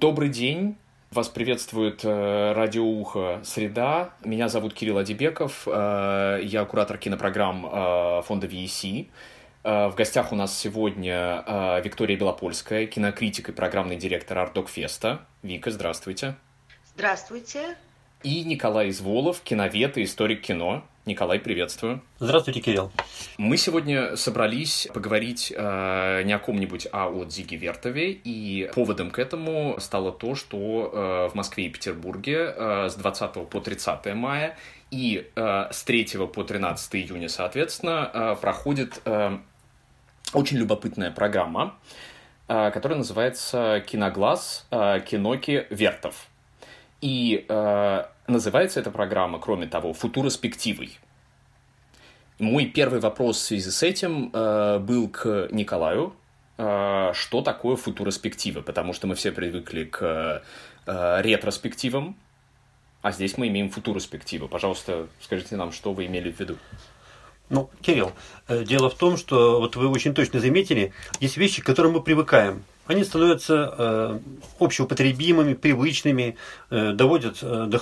Добрый день. Вас приветствует э, радиоухо «Среда». Меня зовут Кирилл Адибеков. Э, я куратор кинопрограмм э, фонда VEC. Э, в гостях у нас сегодня э, Виктория Белопольская, кинокритик и программный директор Артдокфеста. Вика, здравствуйте. Здравствуйте. И Николай Изволов, киновед и историк кино. Николай, приветствую. Здравствуйте, Кирилл. Мы сегодня собрались поговорить э, не о ком-нибудь, а о Дзиге Вертове, и поводом к этому стало то, что э, в Москве и Петербурге э, с 20 по 30 мая и э, с 3 по 13 июня, соответственно, э, проходит э, очень любопытная программа, э, которая называется «Киноглаз. Э, Киноки Вертов». И э, называется эта программа, кроме того, «Футуроспективой». Мой первый вопрос в связи с этим э, был к Николаю. Э, что такое футуроспектива? Потому что мы все привыкли к э, ретроспективам, а здесь мы имеем футуроспективу. Пожалуйста, скажите нам, что вы имели в виду. Ну, Кирилл, э, дело в том, что вот вы очень точно заметили, есть вещи, к которым мы привыкаем они становятся э, общеупотребимыми, привычными, э, доводят, э, до,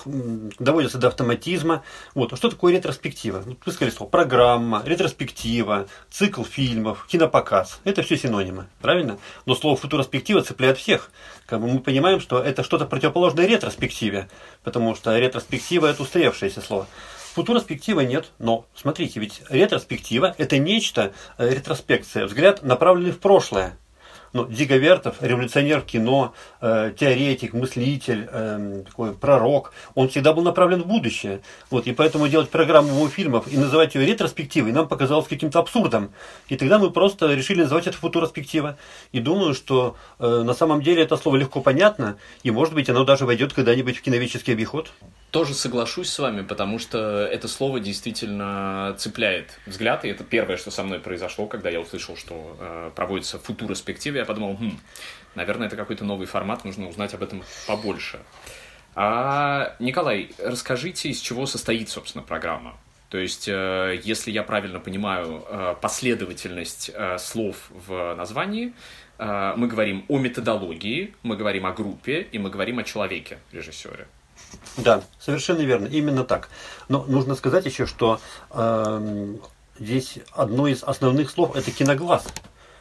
доводятся до автоматизма. Вот. А что такое ретроспектива? Вы сказали слово программа, ретроспектива, цикл фильмов, кинопоказ. Это все синонимы, правильно? Но слово футуроспектива цепляет всех. Как бы мы понимаем, что это что-то противоположное ретроспективе, потому что ретроспектива – это устаревшееся слово. Футуроспектива нет, но смотрите, ведь ретроспектива – это нечто, ретроспекция, взгляд, направленный в прошлое. Ну, Диго Вертов, революционер кино, э, теоретик, мыслитель, э, такой пророк, он всегда был направлен в будущее. Вот, и поэтому делать программу его фильмов и называть ее ретроспективой нам показалось каким-то абсурдом. И тогда мы просто решили называть это футуроспектива. И думаю, что э, на самом деле это слово легко понятно, и может быть оно даже войдет когда-нибудь в киновеческий обиход. Тоже соглашусь с вами, потому что это слово действительно цепляет взгляд, и это первое, что со мной произошло, когда я услышал, что э, проводится футуроспектива, я подумал, хм, наверное, это какой-то новый формат, нужно узнать об этом побольше. А, Николай, расскажите, из чего состоит, собственно, программа? То есть, э, если я правильно понимаю э, последовательность э, слов в названии, э, мы говорим о методологии, мы говорим о группе и мы говорим о человеке, режиссере. Да, совершенно верно, именно так. Но нужно сказать еще, что э, здесь одно из основных слов это киноглаз,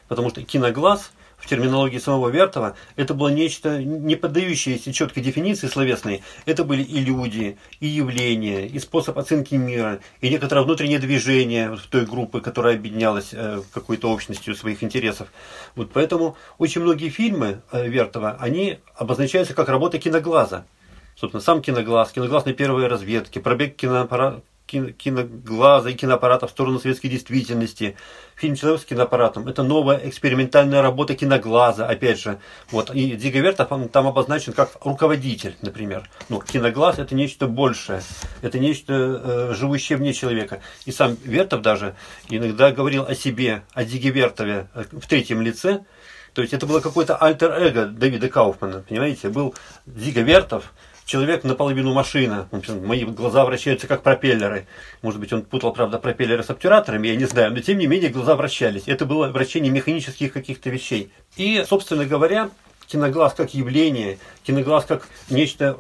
потому что киноглаз в терминологии самого Вертова это было нечто не поддающееся четкой дефиниции словесной. Это были и люди, и явления, и способ оценки мира, и некоторое внутреннее движение в той группы, которая объединялась э, какой-то общностью своих интересов. Вот поэтому очень многие фильмы э, Вертова, они обозначаются как работа киноглаза собственно, сам киноглаз, киноглаз на первой разведке, пробег киноглаза и киноаппарата в сторону советской действительности. Фильм «Человек с киноаппаратом» – это новая экспериментальная работа киноглаза, опять же. Вот. И Диго Вертов там обозначен как руководитель, например. Но киноглаз – это нечто большее, это нечто э, живущее вне человека. И сам Вертов даже иногда говорил о себе, о Диге Вертове э, в третьем лице. То есть это было какое-то альтер-эго Давида Кауфмана, понимаете? Был Диго Вертов – человек наполовину машина. Мои глаза вращаются как пропеллеры. Может быть, он путал, правда, пропеллеры с обтюраторами, я не знаю. Но, тем не менее, глаза вращались. Это было вращение механических каких-то вещей. И, собственно говоря, киноглаз как явление, киноглаз как нечто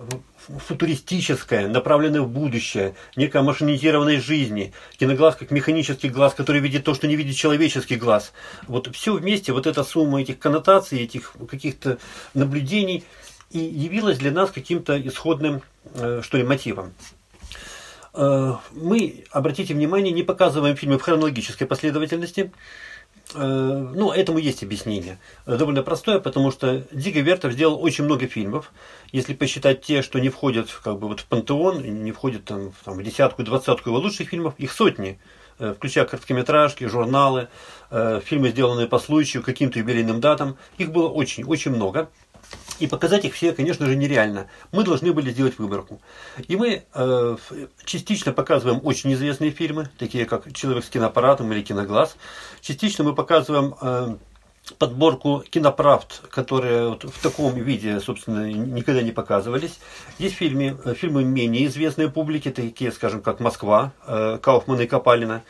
футуристическое, направленное в будущее, некая машинизированной жизни, киноглаз как механический глаз, который видит то, что не видит человеческий глаз. Вот все вместе, вот эта сумма этих коннотаций, этих каких-то наблюдений – и явилась для нас каким-то исходным, э, что ли, мотивом. Э, мы, обратите внимание, не показываем фильмы в хронологической последовательности. Э, ну, этому есть объяснение. Довольно простое, потому что Диго Вертов сделал очень много фильмов. Если посчитать те, что не входят как бы, вот в пантеон, не входят там, там, в десятку, двадцатку его лучших фильмов, их сотни включая короткометражки, журналы, фильмы, сделанные по случаю, каким-то юбилейным датам. Их было очень, очень много. И показать их все, конечно же, нереально. Мы должны были сделать выборку. И мы э, частично показываем очень известные фильмы, такие как «Человек с киноаппаратом» или «Киноглаз». Частично мы показываем э, подборку киноправд, которые вот в таком виде, собственно, никогда не показывались. Есть фильмы, э, фильмы менее известные публике, такие, скажем, как «Москва», э, Кауфмана и Капалина.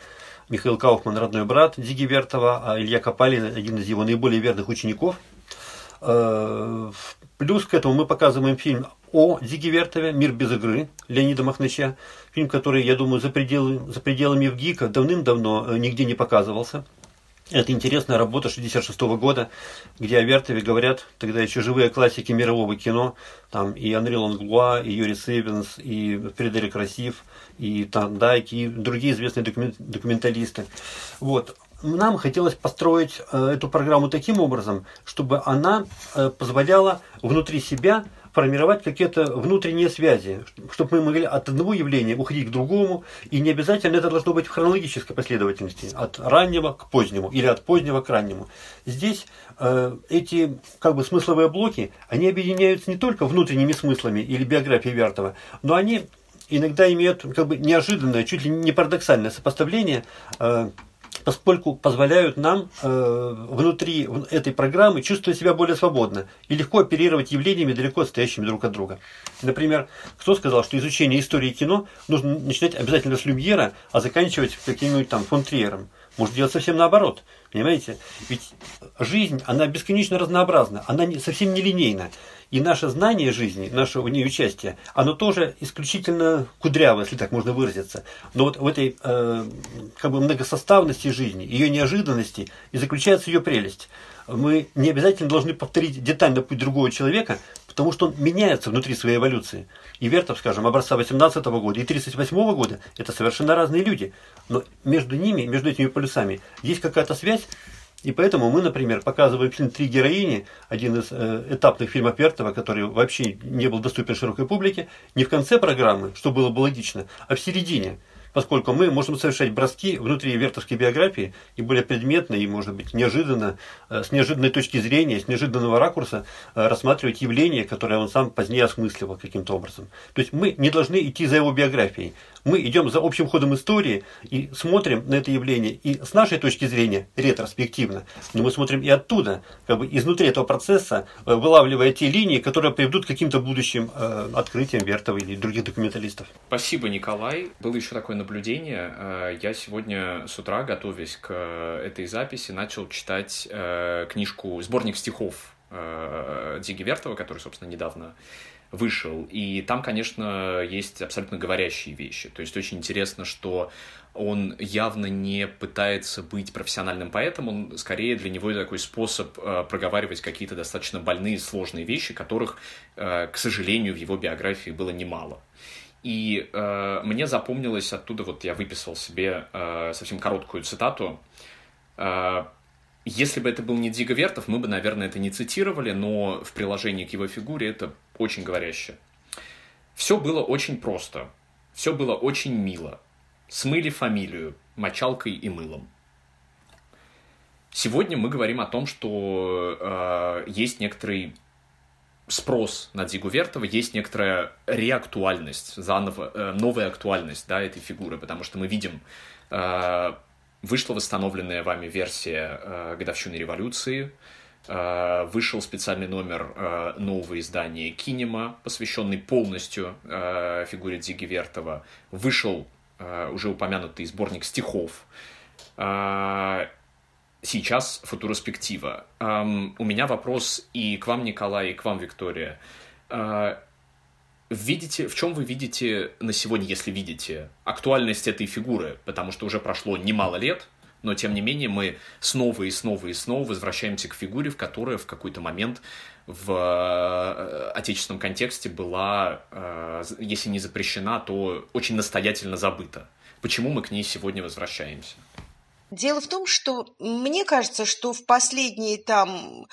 Михаил Кауфман, родной брат Диги Вертова, а Илья Капалин, один из его наиболее верных учеников – Э, Плюс к этому мы показываем фильм о Зиге Вертове «Мир без игры» Леонида Махнача. Фильм, который, я думаю, за, пределы, за пределами ВГИКа давным-давно э, нигде не показывался. Это интересная работа 66 года, где о Вертове говорят тогда еще живые классики мирового кино. Там и Анри Ланглуа, и Юрий Севенс, и Фредерик Расив, и Тандайк, и другие известные документалисты. Вот нам хотелось построить э, эту программу таким образом, чтобы она э, позволяла внутри себя формировать какие-то внутренние связи, чтобы мы могли от одного явления уходить к другому, и не обязательно это должно быть в хронологической последовательности, от раннего к позднему или от позднего к раннему. Здесь э, эти как бы смысловые блоки, они объединяются не только внутренними смыслами или биографией Вертова, но они иногда имеют как бы неожиданное, чуть ли не парадоксальное сопоставление э, поскольку позволяют нам э, внутри этой программы чувствовать себя более свободно и легко оперировать явлениями, далеко стоящими друг от друга. Например, кто сказал, что изучение истории кино нужно начинать обязательно с Люмьера, а заканчивать каким-нибудь там фон Триером? Может делать совсем наоборот. Понимаете? Ведь жизнь, она бесконечно разнообразна, она не, совсем не линейна. И наше знание жизни, наше в ней участие, оно тоже исключительно кудрявое, если так можно выразиться. Но вот в этой э, как бы многосоставности жизни, ее неожиданности и заключается ее прелесть. Мы не обязательно должны повторить детально путь другого человека, потому что он меняется внутри своей эволюции. И Вертов, скажем, образца 18 года и 38 года – это совершенно разные люди. Но между ними, между этими полюсами, есть какая-то связь, и поэтому мы, например, показываем фильм «Три героини», один из э, этапных фильмов Вертова, который вообще не был доступен широкой публике, не в конце программы, что было бы логично, а в середине – поскольку мы можем совершать броски внутри вертовской биографии и более предметно, и, может быть, неожиданно, э, с неожиданной точки зрения, с неожиданного ракурса э, рассматривать явление, которое он сам позднее осмысливал каким-то образом. То есть мы не должны идти за его биографией. Мы идем за общим ходом истории и смотрим на это явление и с нашей точки зрения ретроспективно, но мы смотрим и оттуда, как бы изнутри этого процесса, э, вылавливая те линии, которые приведут к каким-то будущим открытиям Вертова или других документалистов. Спасибо, Николай. Было еще такое наблюдение. Э, я сегодня с утра, готовясь к э, этой записи, начал читать э, книжку, сборник стихов Диги Вертова, который, собственно, недавно вышел. И там, конечно, есть абсолютно говорящие вещи. То есть очень интересно, что он явно не пытается быть профессиональным поэтом, он скорее для него такой способ проговаривать какие-то достаточно больные, сложные вещи, которых, к сожалению, в его биографии было немало. И э, мне запомнилось оттуда, вот я выписал себе э, совсем короткую цитату. Э, если бы это был не Диго Вертов, мы бы, наверное, это не цитировали, но в приложении к его фигуре это очень говоряще. Все было очень просто. Все было очень мило. Смыли фамилию мочалкой и мылом. Сегодня мы говорим о том, что э, есть некоторый спрос на Дигу Вертова, есть некоторая реактуальность, заново, э, новая актуальность да, этой фигуры, потому что мы видим, э, вышла восстановленная вами версия э, годовщины революции, э, вышел специальный номер э, нового издания «Кинема», посвященный полностью э, фигуре Диги Вертова, вышел э, уже упомянутый сборник стихов, э, сейчас футуроспектива. Um, у меня вопрос и к вам, Николай, и к вам, Виктория. Видите, в чем вы видите на сегодня, если видите, актуальность этой фигуры? Потому что уже прошло немало лет, но тем не менее мы снова и снова и снова возвращаемся к фигуре, в которой в какой-то момент в э, отечественном контексте была, э, если не запрещена, то очень настоятельно забыта. Почему мы к ней сегодня возвращаемся? Дело в том, что мне кажется, что в последние там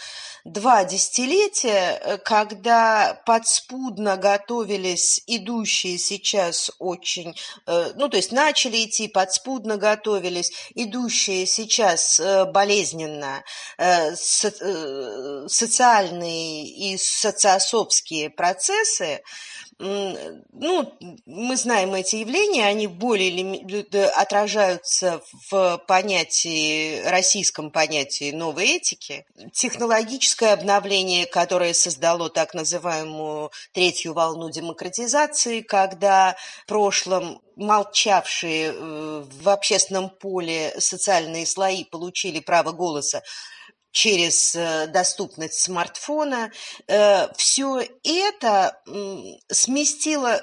два десятилетия, э, когда подспудно готовились идущие сейчас очень, э, ну то есть начали идти, подспудно готовились, идущие сейчас э, болезненно социальные и социособские процессы, ну, мы знаем эти явления, они более или отражаются в понятии, российском понятии новой этики. Технологическое обновление, которое создало так называемую третью волну демократизации, когда в прошлом молчавшие э, в общественном поле социальные слои получили право голоса, через доступность смартфона. Все это сместило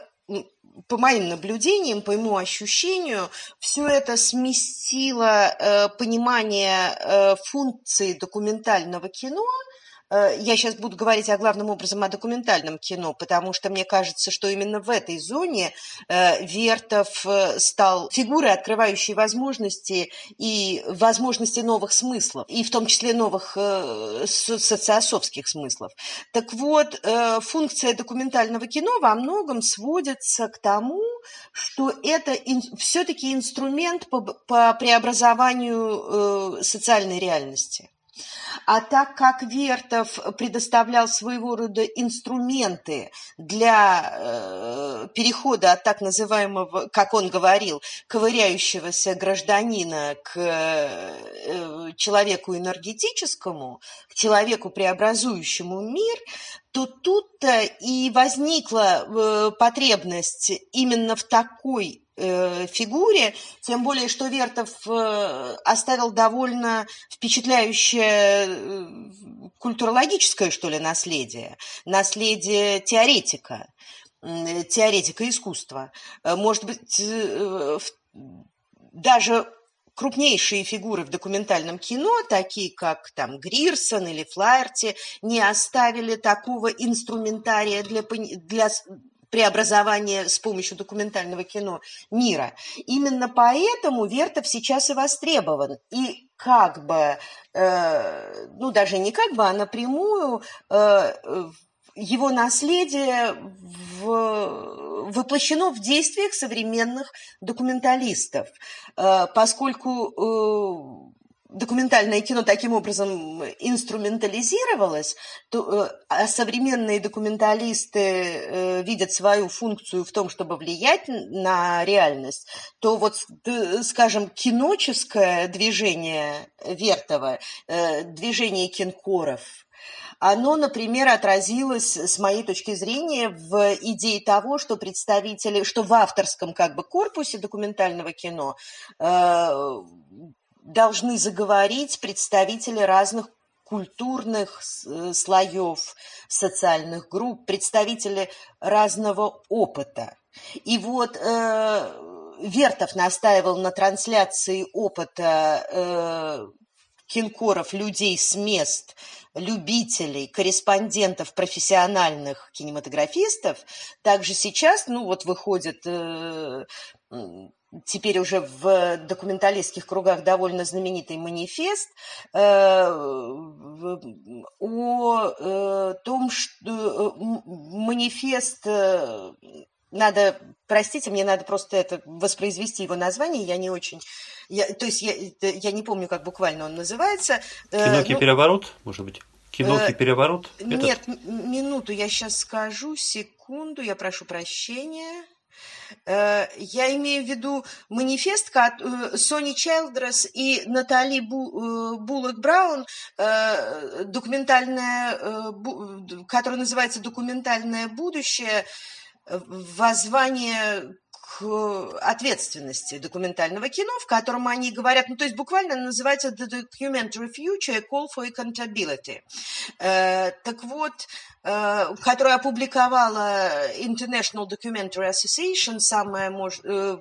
по моим наблюдениям, по моему ощущению, все это сместило э, понимание э, функции документального кино – Э, я сейчас буду говорить о главном образом о документальном кино, потому что мне кажется, что именно в этой зоне э, Вертов э, стал фигурой, открывающей возможности и возможности новых смыслов, и в том числе новых социосовских смыслов. Так вот, функция документального кино во многом сводится к тому, что это все-таки инструмент по преобразованию социальной реальности. А так как Вертов предоставлял своего рода инструменты для э, перехода от так называемого, как он говорил, ковыряющегося гражданина к э, человеку энергетическому, к человеку, преобразующему мир, то тут-то и возникла э, потребность именно в такой Э, фигуре, тем более, что Вертов э, оставил довольно впечатляющее э, культурологическое, что ли, наследие, наследие теоретика, теоретика искусства. Может быть, даже крупнейшие фигуры в документальном кино, такие как там Грирсон или Флаерти, не оставили такого инструментария для, для преобразования с помощью документального кино мира. Именно поэтому Вертов сейчас и востребован. И как бы, э, ну даже не как бы, а напрямую э, его наследие в, воплощено в действиях современных документалистов, э, поскольку э, документальное кино таким образом инструментализировалось, то, э, а современные документалисты э, видят свою функцию в том, чтобы влиять на реальность, то вот, скажем, киноческое движение Вертова, э, движение кинкоров, оно, например, отразилось, с моей точки зрения, в идее того, что представители, что в авторском как бы корпусе документального кино должны заговорить представители разных культурных э, слоев, социальных групп, представители разного опыта. И вот э, Вертов настаивал на трансляции опыта э, кинкоров, людей с мест, любителей, корреспондентов, профессиональных кинематографистов. Также сейчас, ну вот выходит э, теперь уже в документалистских кругах довольно знаменитый манифест э, о э, том, что э, манифест надо, простите, мне надо просто это воспроизвести его название, я не очень, я, то есть я, я не помню, как буквально он называется. Киноки ну, переворот, может быть? Киноки переворот? Нет, Этот? минуту, я сейчас скажу, секунду, я прошу прощения. Э, я имею в виду манифест э, Сони Чайлдрес и Натали э, Буллок Браун, документальное, который называется «Документальное будущее», воззвание к ответственности документального кино, в котором они говорят, ну то есть буквально называется The Documentary Future, Call for Accountability. Так вот, Э, которую опубликовала International Documentary Association, самая э,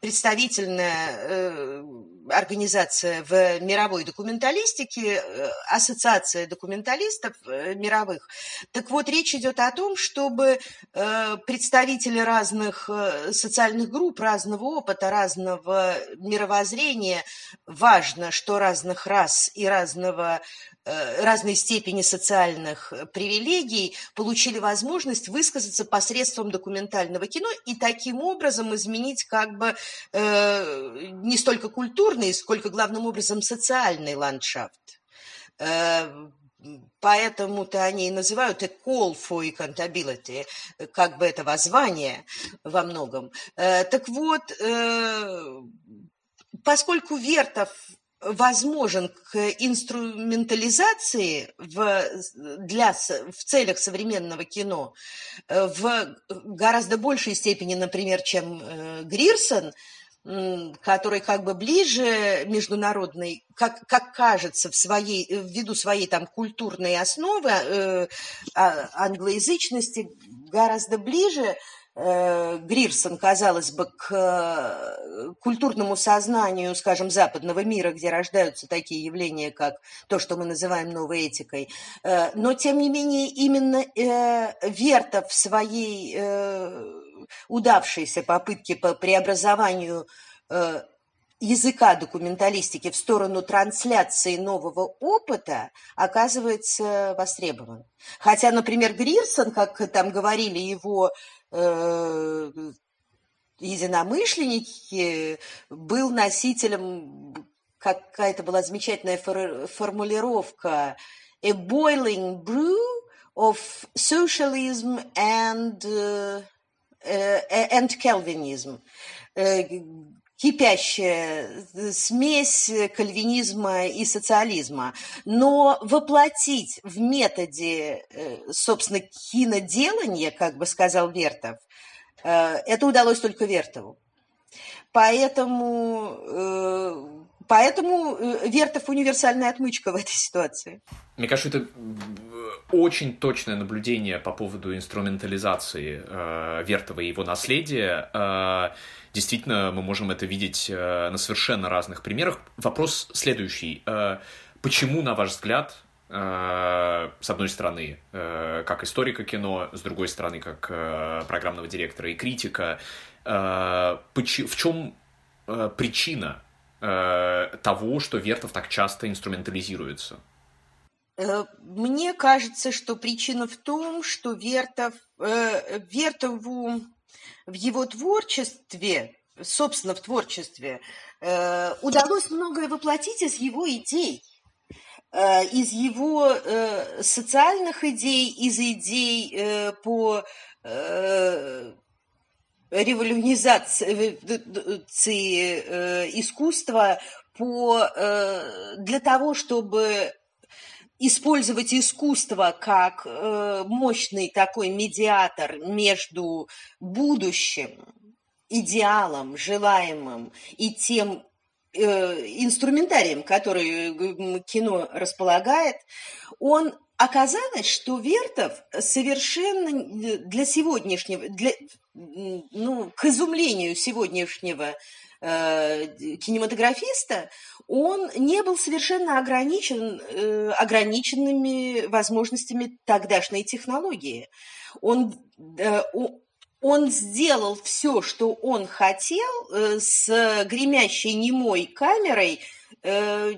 представительная э, организация в мировой документалистике, ассоциация документалистов мировых. Так вот, речь идет о том, чтобы представители разных социальных групп, разного опыта, разного мировоззрения, важно, что разных рас и разного разной степени социальных э, привилегий получили возможность высказаться посредством документального кино и таким образом изменить как бы э, не столько культурный, сколько главным образом социальный ландшафт. Э, Поэтому-то они и называют это call for accountability, как бы это воззвание во многом. Э, так вот, поскольку Вертов возможен к инструментализации в, для, в целях современного кино э, в гораздо большей степени, например, чем э, Грирсон, который как бы ближе международной, как, как кажется, в своей, ввиду своей там культурной основы э, а, англоязычности, гораздо ближе Грирсон, казалось бы, к э, культурному сознанию, скажем, западного мира, где рождаются такие явления, как то, что мы называем новой этикой. Э, но, тем не менее, именно э, Вертов в своей э, удавшиеся попытки по преобразованию э, языка документалистики в сторону трансляции нового опыта оказывается востребован. Хотя, например, Грирсон, как там говорили его э, единомышленники, был носителем, какая-то была замечательная фор формулировка, a boiling brew of socialism and uh, and Calvinism, кипящая смесь кальвинизма и социализма. Но воплотить в методе, собственно, киноделания, как бы сказал Вертов, это удалось только Вертову. Поэтому Поэтому Вертов универсальная отмычка в этой ситуации. Мне кажется, это очень точное наблюдение по поводу инструментализации э, Вертова и его наследия. Э, действительно, мы можем это видеть э, на совершенно разных примерах. Вопрос следующий. Э, почему, на ваш взгляд, э, с одной стороны, э, как историка кино, с другой стороны, как э, программного директора и критика, э, в чем э, причина э, того, что Вертов так часто инструментализируется? Э, мне кажется, что причина в том, что Вертов, э, Вертову в его творчестве, собственно, в творчестве, э, удалось многое воплотить из его идей, из его социальных идей, из идей по революционизации искусства по, для того, чтобы использовать искусство как э, мощный такой медиатор между будущим, идеалом, желаемым и тем э, инструментарием, который кино располагает, он оказалось, что Вертов совершенно для сегодняшнего, для, ну, к изумлению сегодняшнего э, кинематографиста, он не был совершенно ограничен э, ограниченными возможностями тогдашней технологии. Он, э, он сделал все, что он хотел э, с гремящей немой камерой, э,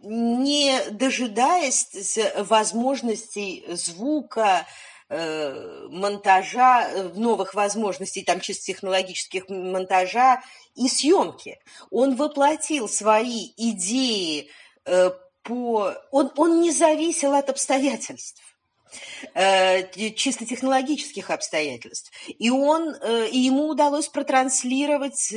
не дожидаясь возможностей звука, монтажа, э, новых возможностей, там чисто технологических монтажа и съемки. Он воплотил свои идеи э, по... Он, он не зависел от обстоятельств чисто технологических обстоятельств. И, он, и ему удалось протранслировать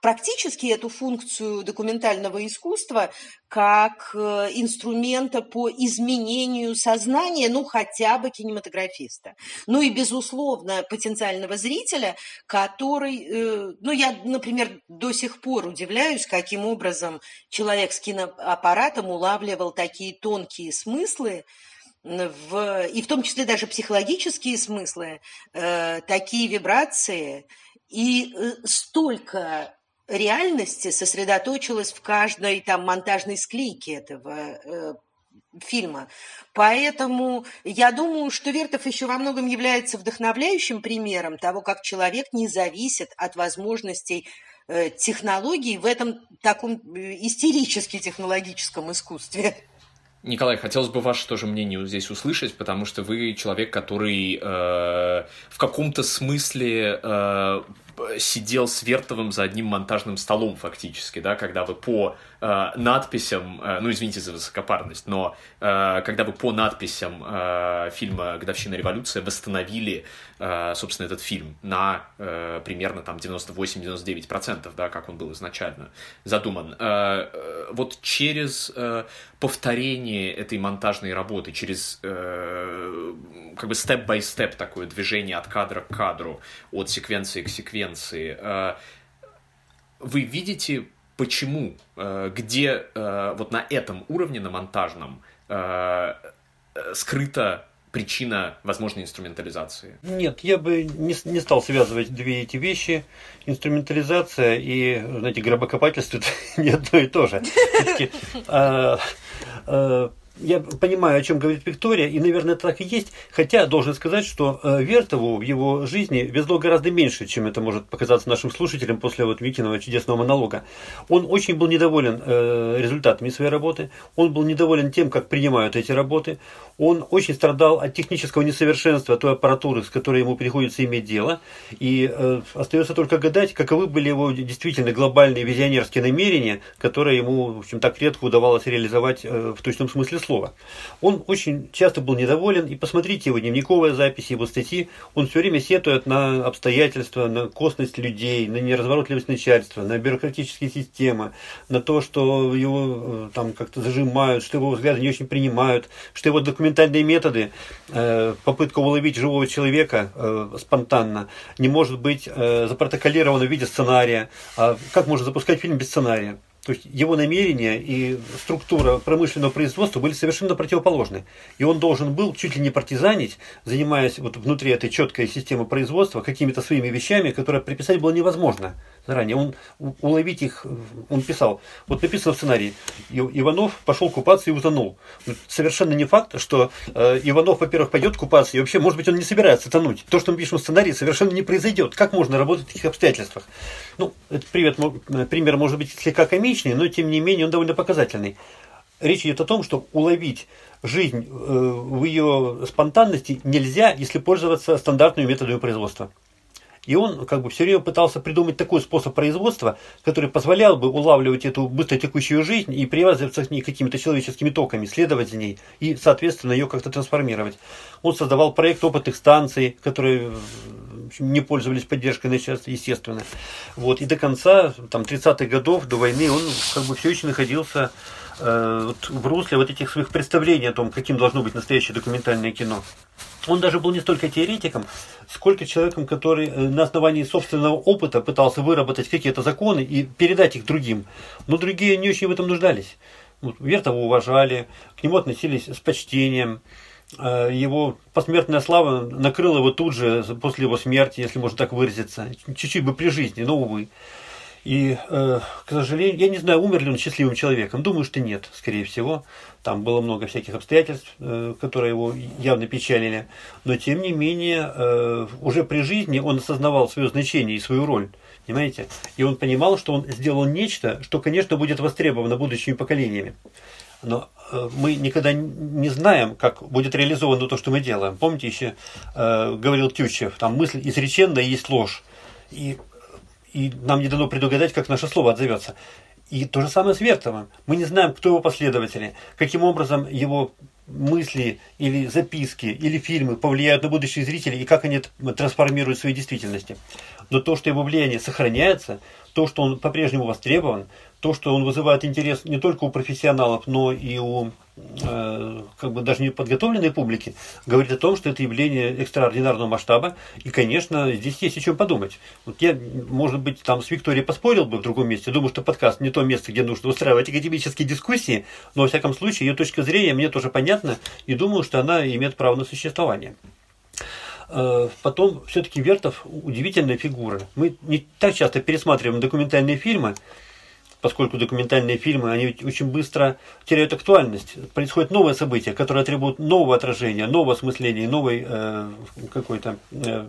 практически эту функцию документального искусства как э, инструмента по изменению сознания, ну, хотя бы кинематографиста. Ну и, безусловно, потенциального зрителя, который, э, ну, я, например, до сих пор удивляюсь, каким образом человек с киноаппаратом улавливал такие тонкие смыслы, в, и в том числе даже психологические смыслы, э, такие вибрации, и э, столько реальности сосредоточилось в каждой там монтажной склейке этого э, фильма. Поэтому я думаю, что Вертов еще во многом является вдохновляющим примером того, как человек не зависит от возможностей э, технологий в этом таком истерически технологическом искусстве. Николай, хотелось бы ваше тоже мнение здесь услышать, потому что вы человек, который э, в каком-то смысле э, сидел с Вертовым за одним монтажным столом фактически, да, когда вы по э, надписям, э, ну извините за высокопарность, но э, когда вы по надписям э, фильма «Годовщина революции» восстановили, э, собственно, этот фильм на э, примерно там 98-99%, да, как он был изначально задуман. Э, э, вот через э, повторение этой монтажной работы, через э, как бы степ-бай-степ такое движение от кадра к кадру, от секвенции к секвенции, интервенции. Вы видите, почему, где вот на этом уровне, на монтажном, скрыта причина возможной инструментализации? Нет, я бы не, не стал связывать две эти вещи. Инструментализация и, знаете, гробокопательство – это не одно и то же. Я понимаю, о чем говорит Виктория, и, наверное, так и есть. Хотя, должен сказать, что э, Вертову в его жизни везло гораздо меньше, чем это может показаться нашим слушателям после вот Викиного чудесного монолога. Он очень был недоволен э, результатами своей работы, он был недоволен тем, как принимают эти работы, он очень страдал от технического несовершенства той аппаратуры, с которой ему приходится иметь дело, и э, остается только гадать, каковы были его действительно глобальные визионерские намерения, которые ему, в общем, так редко удавалось реализовать в точном смысле слова. Он очень часто был недоволен, и посмотрите его дневниковые записи, его статьи, он все время сетует на обстоятельства, на косность людей, на неразворотливость начальства, на бюрократические системы, на то, что его э, там как-то зажимают, что его взгляды не очень принимают, что его документальные методы, э, попытка уловить живого человека э, спонтанно, не может быть запротоколирована в виде сценария. А как можно запускать фильм без сценария? То есть его намерения и структура промышленного производства были совершенно противоположны. И он должен был чуть ли не партизанить, занимаясь вот внутри этой четкой системы производства какими-то своими вещами, которые приписать было невозможно заранее. Он уловить их, он писал. Вот написано в сценарии. Иванов пошел купаться и утонул. Совершенно не факт, что э, Иванов, во-первых, пойдет купаться, и вообще, может быть, он не собирается тонуть. То, что мы пишем в сценарии, совершенно не произойдет. Как можно работать в таких обстоятельствах? Ну, этот привет, э, пример может быть слегка комичный, но тем не менее он довольно показательный. Речь идет о том, что уловить жизнь э, в ее спонтанности нельзя, если пользоваться стандартными методами производства. И он как бы все время пытался придумать такой способ производства, который позволял бы улавливать эту быстротекущую жизнь и привязываться к ней какими-то человеческими токами, следовать за ней и, соответственно, ее как-то трансформировать. Он создавал проект опытных станций, которые не пользовались поддержкой естественно. Вот. И до конца там, 30-х годов, до войны, он как бы все еще находился э, вот, в русле вот этих своих представлений о том, каким должно быть настоящее документальное кино. Он даже был не столько теоретиком, сколько человеком, который э, на основании собственного опыта пытался выработать какие-то законы и передать их другим. Но другие не очень в этом нуждались. Вертова уважали, к нему относились с почтением. Э, его посмертная слава накрыла его тут же, после его смерти, если можно так выразиться. Чуть-чуть бы при жизни, но увы. И, э, к сожалению, я не знаю, умер ли он счастливым человеком. Думаю, что нет, скорее всего. Там было много всяких обстоятельств, э, которые его явно печалили. Но, тем не менее, э, уже при жизни он осознавал свое значение и свою роль. Понимаете? И он понимал, что он сделал нечто, что, конечно, будет востребовано будущими поколениями. Но мы никогда не знаем, как будет реализовано то, что мы делаем. Помните, еще говорил Тютчев, там мысль изреченная есть ложь. И и нам не дано предугадать, как наше слово отзовется. И то же самое с Вертовым. Мы не знаем, кто его последователи, каким образом его мысли или записки или фильмы повлияют на будущих зрителей и как они трансформируют свои действительности. Но то, что его влияние сохраняется, то, что он по-прежнему востребован, то, что он вызывает интерес не только у профессионалов, но и у э, как бы даже не подготовленной публики, говорит о том, что это явление экстраординарного масштаба, и, конечно, здесь есть о чем подумать. Вот я, может быть, там с Викторией поспорил бы в другом месте, думаю, что подкаст не то место, где нужно устраивать академические дискуссии, но, во всяком случае, ее точка зрения мне тоже понятна, и думаю, что она имеет право на существование. Э, потом, все-таки Вертов удивительная фигура. Мы не так часто пересматриваем документальные фильмы, поскольку документальные фильмы, они очень быстро теряют актуальность. Происходит новое событие, которое требует нового отражения, нового осмысления, новой, э, какой-то, э,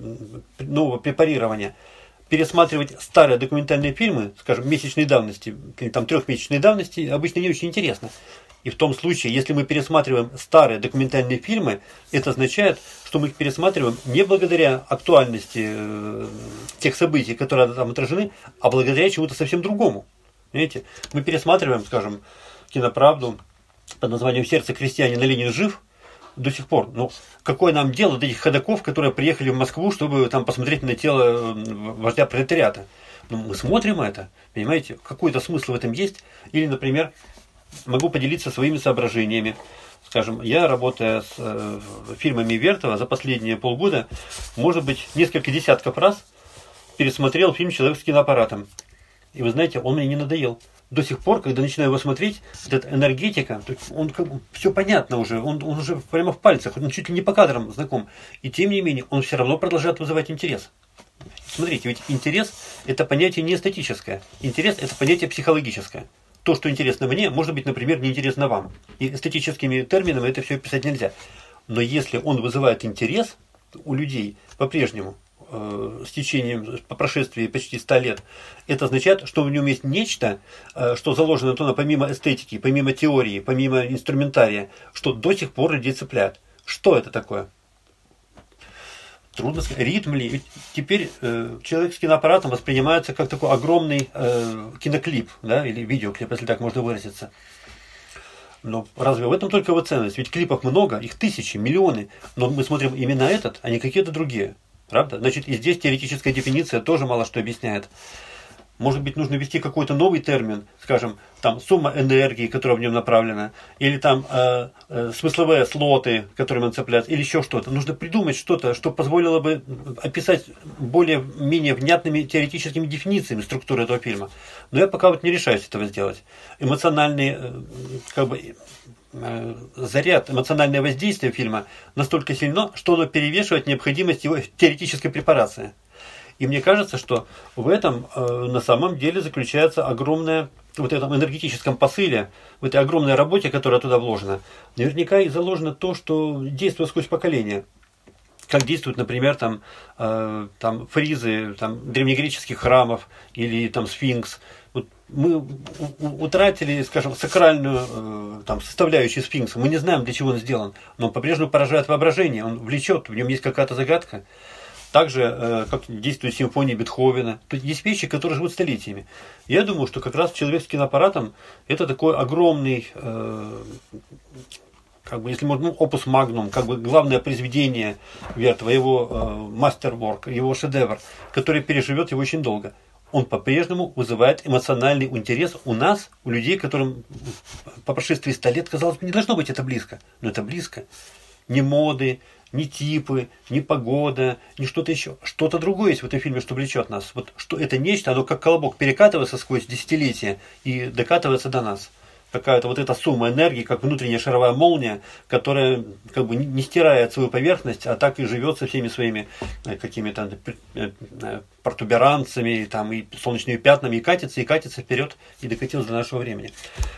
нового препарирования. Пересматривать старые документальные фильмы, скажем, месячной давности, там трехмесячной давности, обычно не очень интересно. И в том случае, если мы пересматриваем старые документальные фильмы, это означает, что мы их пересматриваем не благодаря актуальности э, тех событий, которые там отражены, а благодаря чему-то совсем другому. Понимаете? Мы пересматриваем, скажем, киноправду под названием «Сердце крестьянина Ленин жив», до сих пор. Ну, какое нам дело до этих ходаков, которые приехали в Москву, чтобы там посмотреть на тело вождя пролетариата? Ну, мы смотрим это, понимаете, какой-то смысл в этом есть. Или, например, могу поделиться своими соображениями. Скажем, я, работая с э, фирмами Вертова за последние полгода, может быть, несколько десятков раз пересмотрел фильм «Человек с киноаппаратом». И вы знаете, он мне не надоел. До сих пор, когда начинаю его смотреть, вот эта энергетика, он как бы, все понятно уже, он, он уже прямо в пальцах, он чуть ли не по кадрам знаком. И тем не менее, он все равно продолжает вызывать интерес. Смотрите, ведь интерес – это понятие не эстетическое. Интерес – это понятие психологическое. То, что интересно мне, может быть, например, неинтересно вам. И эстетическими терминами это все описать нельзя. Но если он вызывает интерес у людей по-прежнему, э, с течением, по прошествии почти 100 лет, это означает, что в нем есть нечто, э, что заложено туда помимо эстетики, помимо теории, помимо инструментария, что до сих пор людей цепляет. Что это такое? Трудно сказать. Ритм ли? Ведь теперь э, человек с киноаппаратом воспринимается как такой огромный э, киноклип, да, или видеоклип, если так можно выразиться. Но разве в этом только его ценность? Ведь клипов много, их тысячи, миллионы. Но мы смотрим именно этот, а не какие-то другие. Правда? Значит, и здесь теоретическая дефиниция тоже мало что объясняет. Может быть, нужно ввести какой-то новый термин, скажем, там сумма энергии, которая в нем направлена, или там э, э, смысловые слоты, которыми он цепляется, или еще что-то. Нужно придумать что-то, что позволило бы описать более-менее внятными теоретическими дефинициями структуры этого фильма. Но я пока вот не решаюсь этого сделать. Эмоциональный, э, как бы, э, заряд, эмоциональное воздействие фильма настолько сильно, что оно перевешивает необходимость его теоретической препарации. И мне кажется, что в этом э, на самом деле заключается огромная вот этом энергетическом посыле, в этой огромной работе, которая туда вложена, наверняка и заложено то, что действует сквозь поколения. Как действуют, например, там, э, там фризы там, древнегреческих храмов или там сфинкс. Вот мы утратили, скажем, сакральную э, там, составляющую сфинкса. Мы не знаем, для чего он сделан, но он по-прежнему поражает воображение, он влечет, в нем есть какая-то загадка. Также, э, как действует симфония Бетховена. То есть вещи, которые живут столетиями. Я думаю, что как раз человек с киноаппаратом это такой огромный, э, как бы, если можно, ну, опус магнум, как бы главное произведение Вертова, его э, мастерворк, его шедевр, который переживет его очень долго. Он по-прежнему вызывает эмоциональный интерес у нас, у людей, которым по прошествии 100 лет, казалось бы, не должно быть это близко. Но это близко. Не моды, ни типы, ни погода, ни что-то еще. Что-то другое есть в этом фильме, что влечет нас. Вот что это нечто, оно как колобок перекатывается сквозь десятилетия и докатывается до нас какая-то вот эта сумма энергии, как внутренняя шаровая молния, которая как бы не стирает свою поверхность, а так и живет со всеми своими э, какими-то э, э, протуберанцами там, и солнечными пятнами, и катится, и катится вперед, и докатился до нашего времени.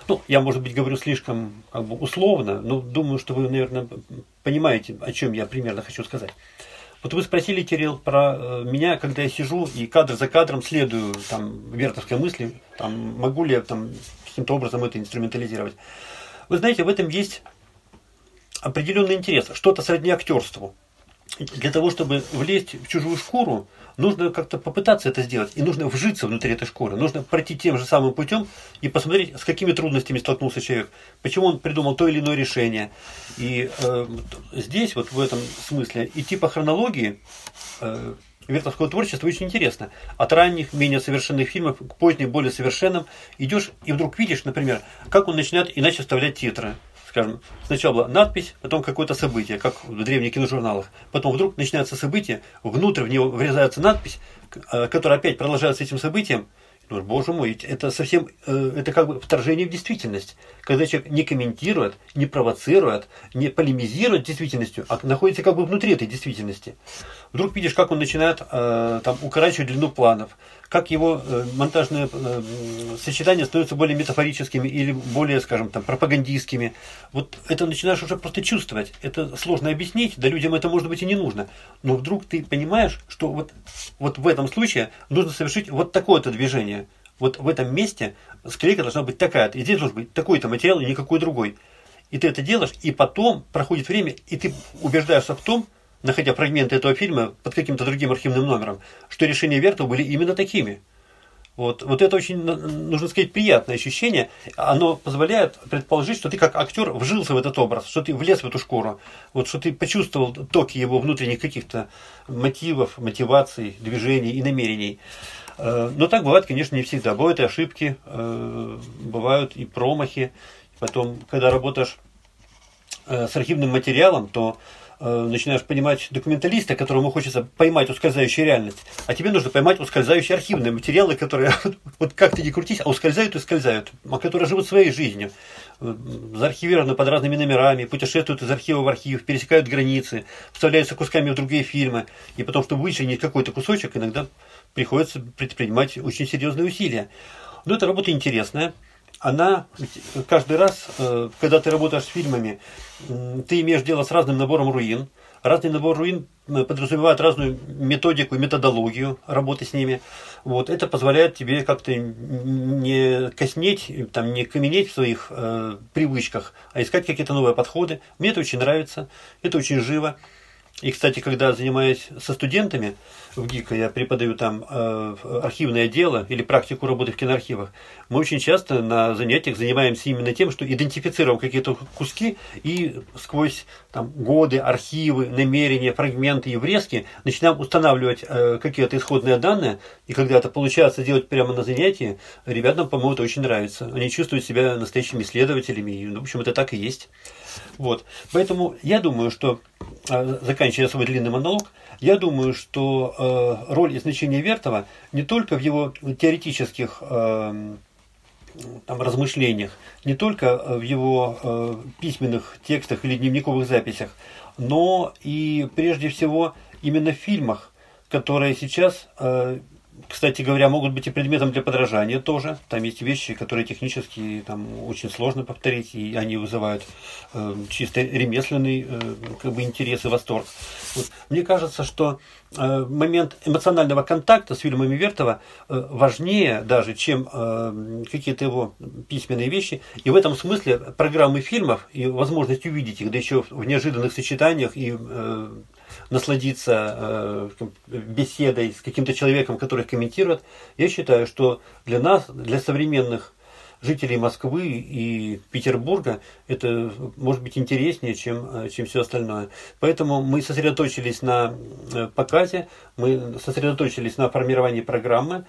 Ну, я, может быть, говорю слишком как бы, условно, но думаю, что вы, наверное, понимаете, о чем я примерно хочу сказать. Вот вы спросили, Кирилл, про меня, когда я сижу и кадр за кадром следую там вертовской мысли, там, могу ли я там каким-то образом это инструментализировать. Вы знаете, в этом есть определенный интерес, что-то сродни актерству. Для того, чтобы влезть в чужую шкуру, нужно как-то попытаться это сделать. И нужно вжиться внутри этой шкуры. Нужно пройти тем же самым путем и посмотреть, с какими трудностями столкнулся человек. Почему он придумал то или иное решение. И э, здесь, вот в этом смысле, идти по хронологии э, вертовского творчества очень интересно. От ранних, менее совершенных фильмов к поздним, более совершенным идешь и вдруг видишь, например, как он начинает иначе вставлять титры. Скажем, сначала была надпись, потом какое-то событие, как в древних киножурналах. Потом вдруг начинается событие, внутрь в него врезается надпись, э, которая опять продолжается этим событием, ну, боже мой, это совсем, э, это как бы вторжение в действительность. Когда человек не комментирует, не провоцирует, не полемизирует действительностью, а находится как бы внутри этой действительности. Вдруг видишь, как он начинает э, там, укорачивать длину планов, как его э, монтажные э, сочетания становятся более метафорическими или более, скажем, там, пропагандистскими. Вот это начинаешь уже просто чувствовать. Это сложно объяснить, да людям это может быть и не нужно. Но вдруг ты понимаешь, что вот, вот в этом случае нужно совершить вот такое-то движение. Вот в этом месте склейка должна быть такая-то. И здесь должен быть такой-то материал и никакой другой. И ты это делаешь, и потом проходит время, и ты убеждаешься в том, находя фрагменты этого фильма под каким-то другим архивным номером, что решения Вертова были именно такими. Вот, вот это очень, нужно сказать, приятное ощущение. Оно позволяет предположить, что ты как актер вжился в этот образ, что ты влез в эту шкуру, вот, что ты почувствовал токи его внутренних каких-то мотивов, мотиваций, движений и намерений. Э, но так бывает, конечно, не всегда. Бывают и ошибки, э, бывают и промахи. Потом, когда работаешь с архивным материалом, то э, начинаешь понимать документалиста, которому хочется поймать ускользающую реальность, а тебе нужно поймать ускользающие архивные материалы, которые вот как ты не крутись, а ускользают и ускользают, а которые живут своей жизнью, заархивированы под разными номерами, путешествуют из архива в архив, пересекают границы, вставляются кусками в другие фильмы, и потом, чтобы вычленить какой-то кусочек, иногда приходится предпринимать очень серьезные усилия. Но эта работа интересная. Она каждый раз, э, когда ты работаешь с фильмами, ты имеешь дело с разным набором руин. Разный набор руин подразумевает разную методику методологию работы с ними. Вот. Это позволяет тебе как-то не коснеть, там, не каменеть в своих э, привычках, а искать какие-то новые подходы. Мне это очень нравится, это очень живо. И, кстати, когда занимаюсь со студентами в ГИКа, я преподаю там э, архивное дело или практику работы в киноархивах, мы очень часто на занятиях занимаемся именно тем, что идентифицируем какие-то куски и сквозь там, годы, архивы, намерения, фрагменты и врезки начинаем устанавливать э, какие-то исходные данные. И когда это получается делать прямо на занятии, ребятам, по-моему, это очень нравится. Они чувствуют себя настоящими исследователями. И, в общем, это так и есть. Вот. Поэтому я думаю, что, а, заканчивая свой длинный монолог, я думаю, что э, роль и значение Вертова не только в его теоретических э, там, размышлениях, не только в его э, письменных текстах или дневниковых записях, но и прежде всего именно в фильмах, которые сейчас кстати говоря, могут быть и предметом для подражания тоже. Там есть вещи, которые технически там, очень сложно повторить, и они вызывают э, чисто ремесленный э, как бы, интерес и восторг. Вот. Мне кажется, что э, момент эмоционального контакта с фильмами Вертова э, важнее даже, чем э, какие-то его письменные вещи. И в этом смысле программы фильмов и возможность увидеть их, да еще в неожиданных сочетаниях и э, насладиться э, беседой с каким-то человеком, который комментирует, я считаю, что для нас, для современных жителей Москвы и Петербурга это может быть интереснее, чем, чем все остальное. Поэтому мы сосредоточились на э, показе, мы сосредоточились на формировании программы.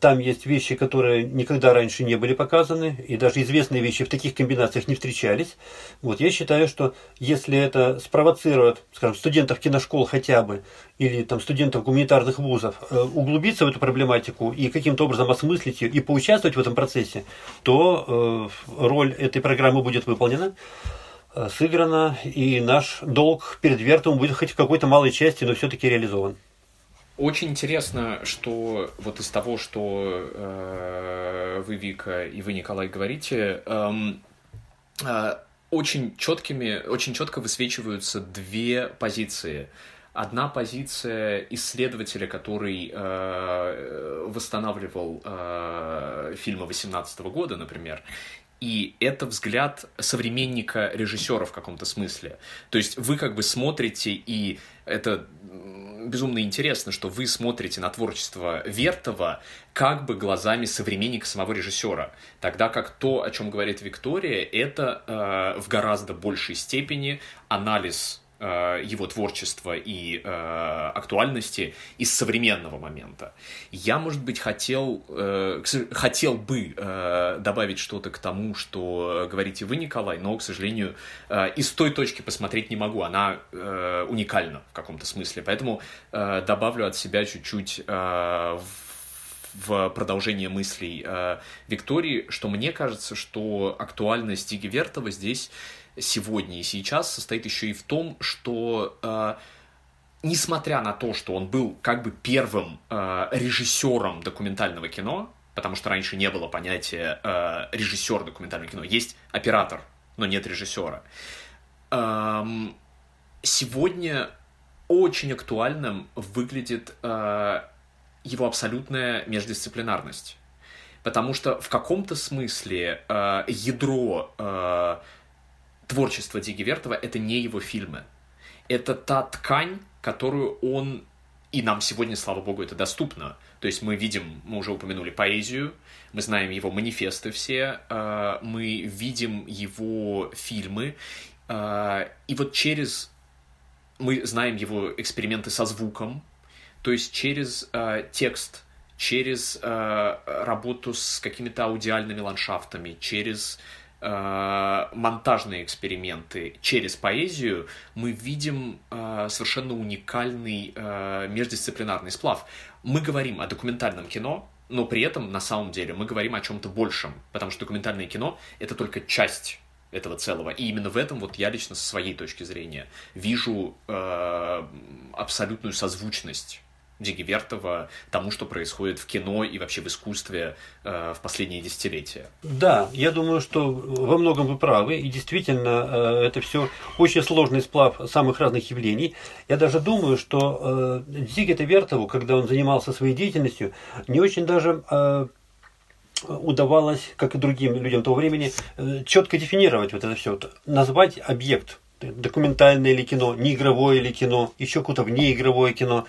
Там есть вещи, которые никогда раньше не были показаны, и даже известные вещи в таких комбинациях не встречались. Вот, я считаю, что если это спровоцирует, скажем, студентов киношкол хотя бы, или там, студентов гуманитарных вузов, э, углубиться в эту проблематику и каким-то образом осмыслить ее и поучаствовать в этом процессе, то э, роль этой программы будет выполнена э, сыграна, и наш долг перед Вертом будет хоть в какой-то малой части, но все-таки реализован. Очень интересно, что вот из того, что э, вы, Вика, и вы, Николай, говорите, эм, э, очень четкими, очень четко высвечиваются две позиции. Одна позиция исследователя, который э, восстанавливал э, фильмы 18 года, например, и это взгляд современника режиссера в каком-то смысле. То есть вы как бы смотрите, и это безумно интересно, что вы смотрите на творчество Вертова как бы глазами современника самого режиссера, тогда как то, о чем говорит Виктория, это э, в гораздо большей степени анализ Э, его творчества и э, актуальности из современного момента. Я, может быть, хотел, э, хотел бы э, добавить что-то к тому, что говорите вы, Николай, но, к сожалению, э, из той точки посмотреть не могу. Она э, уникальна в каком-то смысле. Поэтому э, добавлю от себя чуть-чуть э, в продолжение мыслей э, Виктории, что мне кажется, что актуальность Диги Вертова здесь сегодня и сейчас состоит еще и в том, что э, несмотря на то, что он был как бы первым э, режиссером документального кино, потому что раньше не было понятия э, режиссер документального кино, есть оператор, но нет режиссера. Эм, сегодня очень актуальным выглядит э, его абсолютная междисциплинарность. Потому что в каком-то смысле э, ядро э, творчество Диги Вертова — это не его фильмы. Это та ткань, которую он... И нам сегодня, слава богу, это доступно. То есть мы видим, мы уже упомянули поэзию, мы знаем его манифесты все, э, мы видим его фильмы, э, и вот через... Мы знаем его эксперименты со звуком, то есть через э, текст, через работу с какими-то аудиальными ландшафтами, через э, монтажные эксперименты через поэзию, мы видим э, совершенно уникальный э, междисциплинарный сплав. Мы говорим о документальном кино, но при этом на самом деле мы говорим о чем-то большем, потому что документальное кино — это только часть этого целого. И именно в этом вот я лично со своей точки зрения вижу э, абсолютную созвучность Диги Вертова тому, что происходит в кино и вообще в искусстве э, в последние десятилетия. Да, я думаю, что во многом вы правы, и действительно э, это все очень сложный сплав самых разных явлений. Я даже думаю, что э, Вертову, когда он занимался своей деятельностью, не очень даже э, удавалось, как и другим людям того времени, четко дефинировать вот это все, назвать объект, документальное или кино, неигровое или кино, еще какое-то внеигровое кино.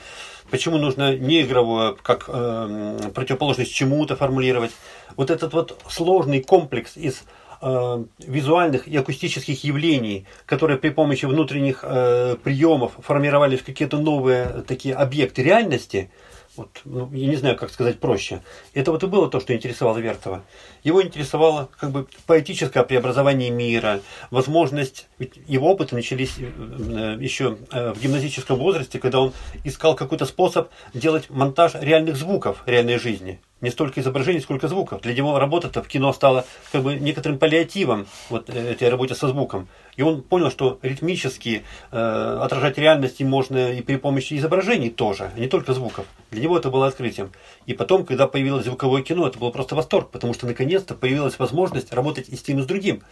Почему нужно неигровое, как э, противоположность чему-то формулировать? Вот этот вот сложный комплекс из э, визуальных и акустических явлений, которые при помощи внутренних э, приемов формировались какие-то новые такие объекты реальности – вот, ну, я не знаю, как сказать проще. Это вот и было то, что интересовало Вертова. Его интересовало как бы поэтическое преобразование мира, возможность, ведь его опыты начались э, еще э, в гимназическом возрасте, когда он искал какой-то способ делать монтаж реальных звуков реальной жизни не столько изображений, сколько звуков. Для него работа-то в кино стала как бы некоторым паллиативом вот э, этой работе со звуком. И он понял, что ритмически э, отражать реальности можно и при помощи изображений тоже, а не только звуков. Для него это было открытием. И потом, когда появилось звуковое кино, это был просто восторг, потому что наконец-то появилась возможность работать и с тем, и с другим.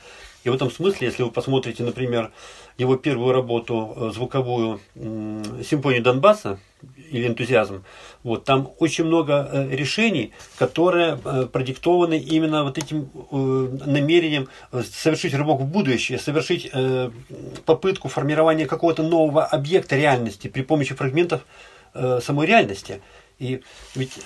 И в этом смысле, если вы посмотрите, например, его первую работу э, звуковую «Симфонию Донбасса» или «Энтузиазм», вот, там очень много э, решений, которые э, продиктованы именно вот этим намерением совершить рывок в будущее, совершить попытку формирования какого-то нового объекта реальности при помощи фрагментов самой реальности – и ведь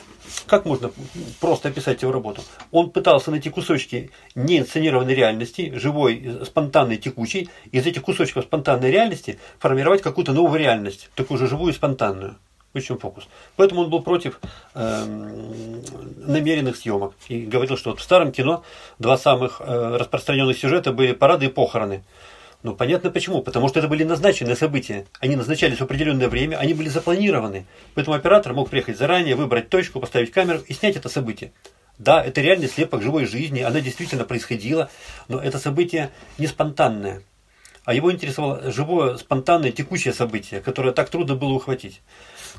как можно просто описать его работу? Он пытался найти кусочки неинсценированной реальности, живой, спонтанной, текучей, из этих кусочков спонтанной реальности формировать какую-то новую реальность, такую же живую и спонтанную. В чем фокус. Поэтому он был против э, намеренных съемок и говорил, что вот в старом кино два самых э, распространенных сюжета были парады и похороны. Ну, понятно почему. Потому что это были назначенные события. Они назначались в определенное время, они были запланированы. Поэтому оператор мог приехать заранее, выбрать точку, поставить камеру и снять это событие. Да, это реальный слепок живой жизни, она действительно происходила, но это событие не спонтанное. А его интересовало живое, спонтанное, текущее событие, которое так трудно было ухватить.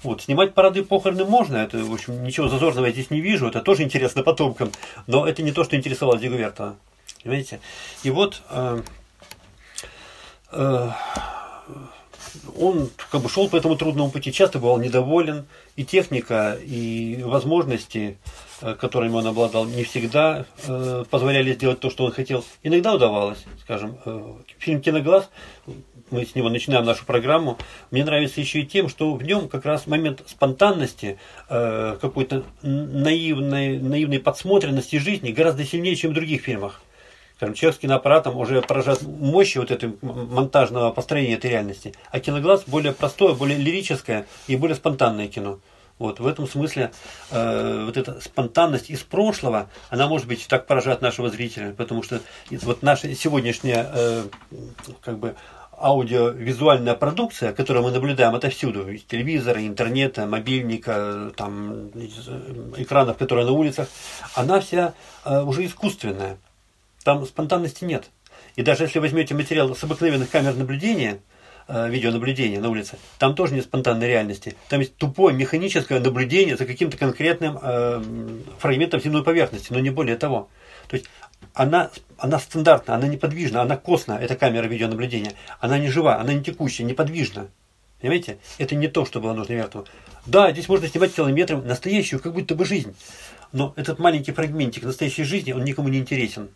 Вот, снимать парады и похороны можно, это, в общем, ничего зазорного я здесь не вижу, это тоже интересно потомкам, но это не то, что интересовало Дигувертова. Понимаете? И вот Э, он как бы шел по этому трудному пути, часто бывал недоволен, и техника, и возможности, э, которыми он обладал, не всегда э, позволяли сделать то, что он хотел. Иногда удавалось, скажем, фильм «Киноглаз», мы с него начинаем нашу программу, мне нравится еще и тем, что в нем как раз момент спонтанности, какой-то наивной, наивной подсмотренности жизни гораздо сильнее, чем в других фильмах с киноаппаратом уже поражает мощи вот этого монтажного построения этой реальности. А киноглаз более простое, более лирическое и более спонтанное кино. Вот, в этом смысле э, вот эта спонтанность из прошлого, она может быть так поражает нашего зрителя, потому что вот наша сегодняшняя э, как бы аудиовизуальная продукция, которую мы наблюдаем отовсюду, из телевизора, интернета, мобильника, там, экранов, которые на улицах, она вся э, уже искусственная. Там спонтанности нет. И даже если возьмете материал с обыкновенных камер наблюдения, э, видеонаблюдения на улице, там тоже нет спонтанной реальности. Там есть тупое механическое наблюдение за каким-то конкретным э, фрагментом земной поверхности, но не более того. То есть она, она стандартна, она неподвижна, она костная, эта камера видеонаблюдения. Она не жива, она не текущая, неподвижна. Понимаете? Это не то, что было нужно Вертову. Да, здесь можно снимать километры, настоящую, как будто бы жизнь. Но этот маленький фрагментик настоящей жизни, он никому не интересен.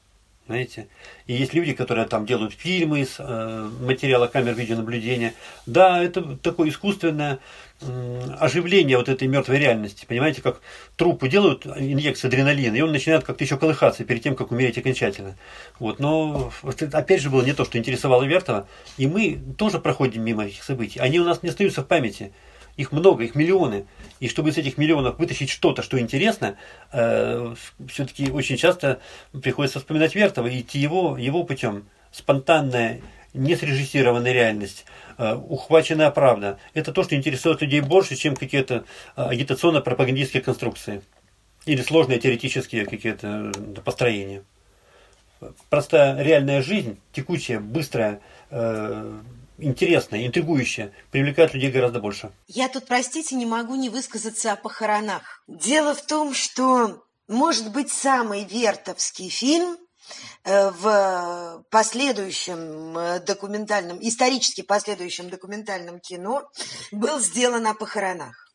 Знаете? И есть люди, которые там делают фильмы из э, материала камер видеонаблюдения. Да, это такое искусственное оживление вот этой мертвой реальности. Понимаете, как трупу делают инъекцию адреналина, и он начинает как-то еще колыхаться перед тем, как умереть окончательно. Вот. Но вот это, опять же было не то, что интересовало Вертова. И мы тоже проходим мимо этих событий. Они у нас не остаются в памяти. Их много, их миллионы. И чтобы из этих миллионов вытащить что-то, что интересно, э, все-таки очень часто приходится вспоминать Вертова и идти его, его путем. Спонтанная, несрежиссированная реальность, э, ухваченная правда. Это то, что интересует людей больше, чем какие-то э, агитационно-пропагандистские конструкции. Или сложные теоретические какие-то э, построения. Простая реальная жизнь, текучая, быстрая, э, интересная, интригующая, привлекает людей гораздо больше. Я тут, простите, не могу не высказаться о похоронах. Дело в том, что, может быть, самый вертовский фильм э, в последующем э, документальном, исторически последующем документальном кино был сделан о похоронах.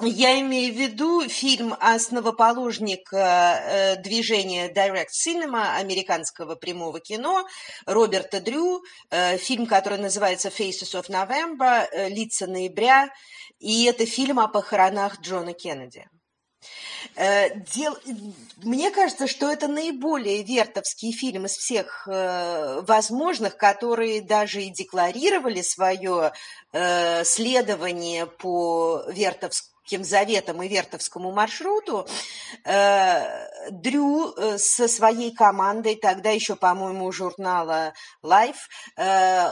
Я имею в виду фильм «Основоположник э, движения Direct Cinema» американского прямого кино Роберта Дрю, э, фильм, который называется «Faces of November», э, «Лица ноября», и это фильм о похоронах Джона Кеннеди. Дел... Мне кажется, что это наиболее вертовский фильм из всех э, возможных, которые даже и декларировали свое э, следование по вертовскому Кем Заветам и Вертовскому маршруту, э, Дрю э, со своей командой, тогда еще, по-моему, журнала Life, э,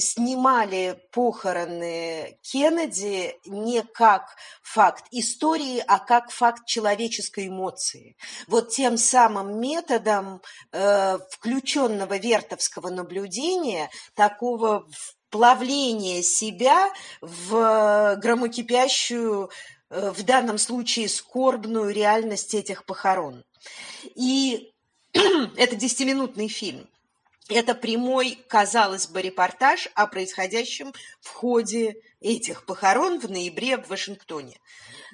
снимали похороны Кеннеди не как факт истории, а как факт человеческой эмоции. Вот тем самым методом включенного вертовского наблюдения, такого плавление себя в громокипящую, э, в данном случае скорбную реальность этих похорон. И это десятиминутный фильм. Это прямой, казалось бы, репортаж о происходящем в ходе этих похорон в ноябре в Вашингтоне.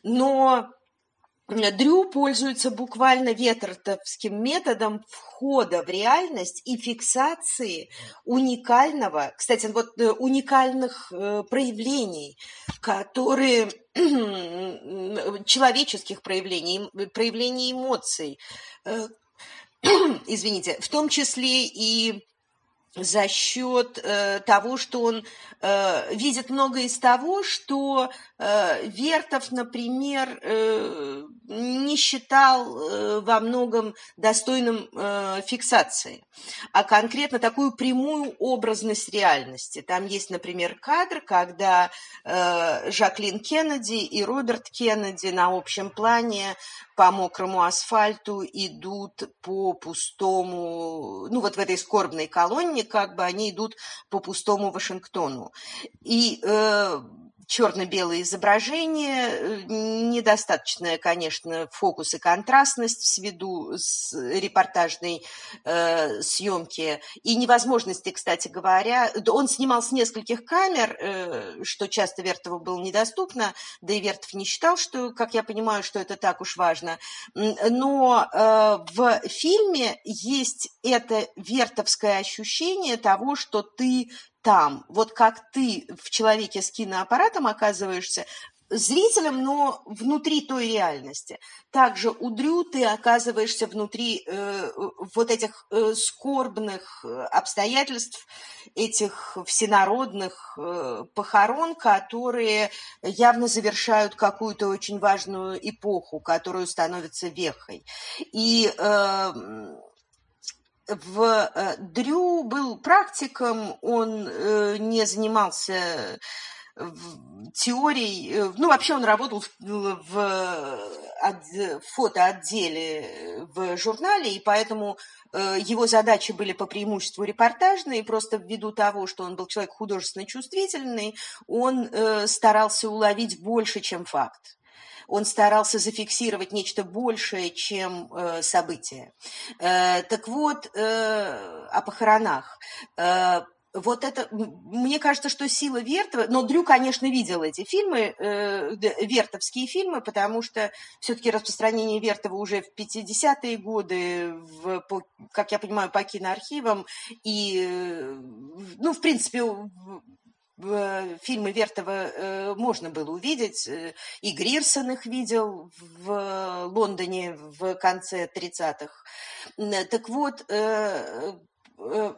Но Дрю пользуется буквально ветротовским методом входа в реальность и фиксации уникального, кстати, вот э, уникальных э, проявлений, которые человеческих проявлений, проявлений эмоций, э, извините, в том числе и за счет э, того, что он э, видит многое из того, что э, Вертов, например, э, не считал э, во многом достойным э, фиксации, а конкретно такую прямую образность реальности. Там есть, например, кадр, когда э, Жаклин Кеннеди и Роберт Кеннеди на общем плане по мокрому асфальту идут по пустому, ну вот в этой скорбной колонне, как бы они идут по пустому Вашингтону. И э, черно-белое изображение, э, недостаточная, конечно, фокус и контрастность в свяду с репортажной э, съемки и невозможности, кстати говоря, он снимал с нескольких камер, э, что часто Вертову было недоступно, да и Вертов не считал, что, как я понимаю, что это так уж важно, но э, в фильме есть это вертовское ощущение того, что ты там, вот как ты в человеке с киноаппаратом оказываешься зрителем, но внутри той реальности. Также у Дрю ты оказываешься внутри э, вот этих э, скорбных обстоятельств, этих всенародных э, похорон, которые явно завершают какую-то очень важную эпоху, которую становится вехой. И э, в э, Дрю был практиком, он э, не занимался теорией, э, ну, вообще он работал в, в фотоотделе в журнале, и поэтому его задачи были по преимуществу репортажные, просто ввиду того, что он был человек художественно чувствительный, он старался уловить больше, чем факт он старался зафиксировать нечто большее, чем э, событие. Э, так вот, э, о похоронах. Э, вот это, мне кажется, что сила Вертова, но Дрю, конечно, видел эти фильмы, э, вертовские фильмы, потому что все-таки распространение Вертова уже в 50-е годы, в, по, как я понимаю, по киноархивам, и, э, ну, в принципе, фильмы Вертова э, можно было увидеть. Э, и Грирсон их видел в Лондоне в конце 30-х. Так вот, э,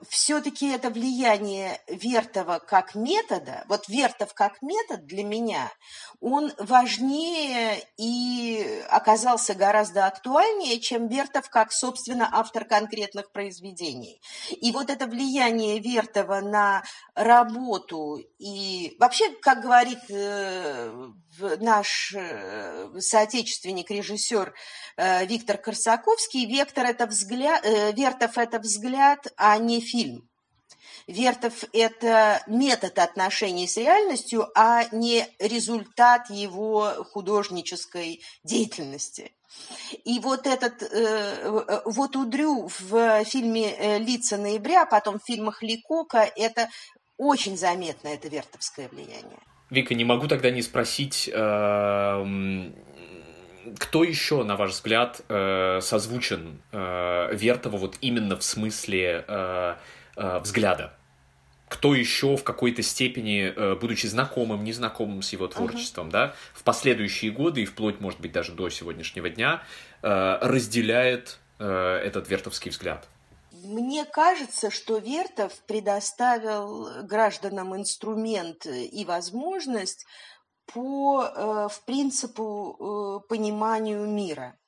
все-таки это влияние Вертова как метода, вот Вертов как метод для меня, он важнее и оказался гораздо актуальнее, чем Вертов как, собственно, автор конкретных произведений. И вот это влияние Вертова на работу и вообще, как говорит э, наш э, соотечественник, режиссер Виктор Корсаковский, Вектор это взгляд, Вертов это взгляд, а не фильм. Вертов – это метод отношений с реальностью, а не результат его художнической деятельности. И вот этот, э, вот Удрю в фильме э, «Лица ноября», а потом в фильмах Ликока, это очень заметно, это вертовское влияние. Вика, не могу тогда не спросить, эм, кто еще, на ваш взгляд, э, созвучен Вертову вот именно в смысле взгляда? кто еще в какой-то степени, э, будучи знакомым, незнакомым с его творчеством, uh-huh. да, в последующие годы и вплоть, может быть, даже до сегодняшнего дня, э, разделяет э, этот вертовский взгляд? Мне кажется, что Вертов предоставил гражданам инструмент и возможность по, в принципу, пониманию мира.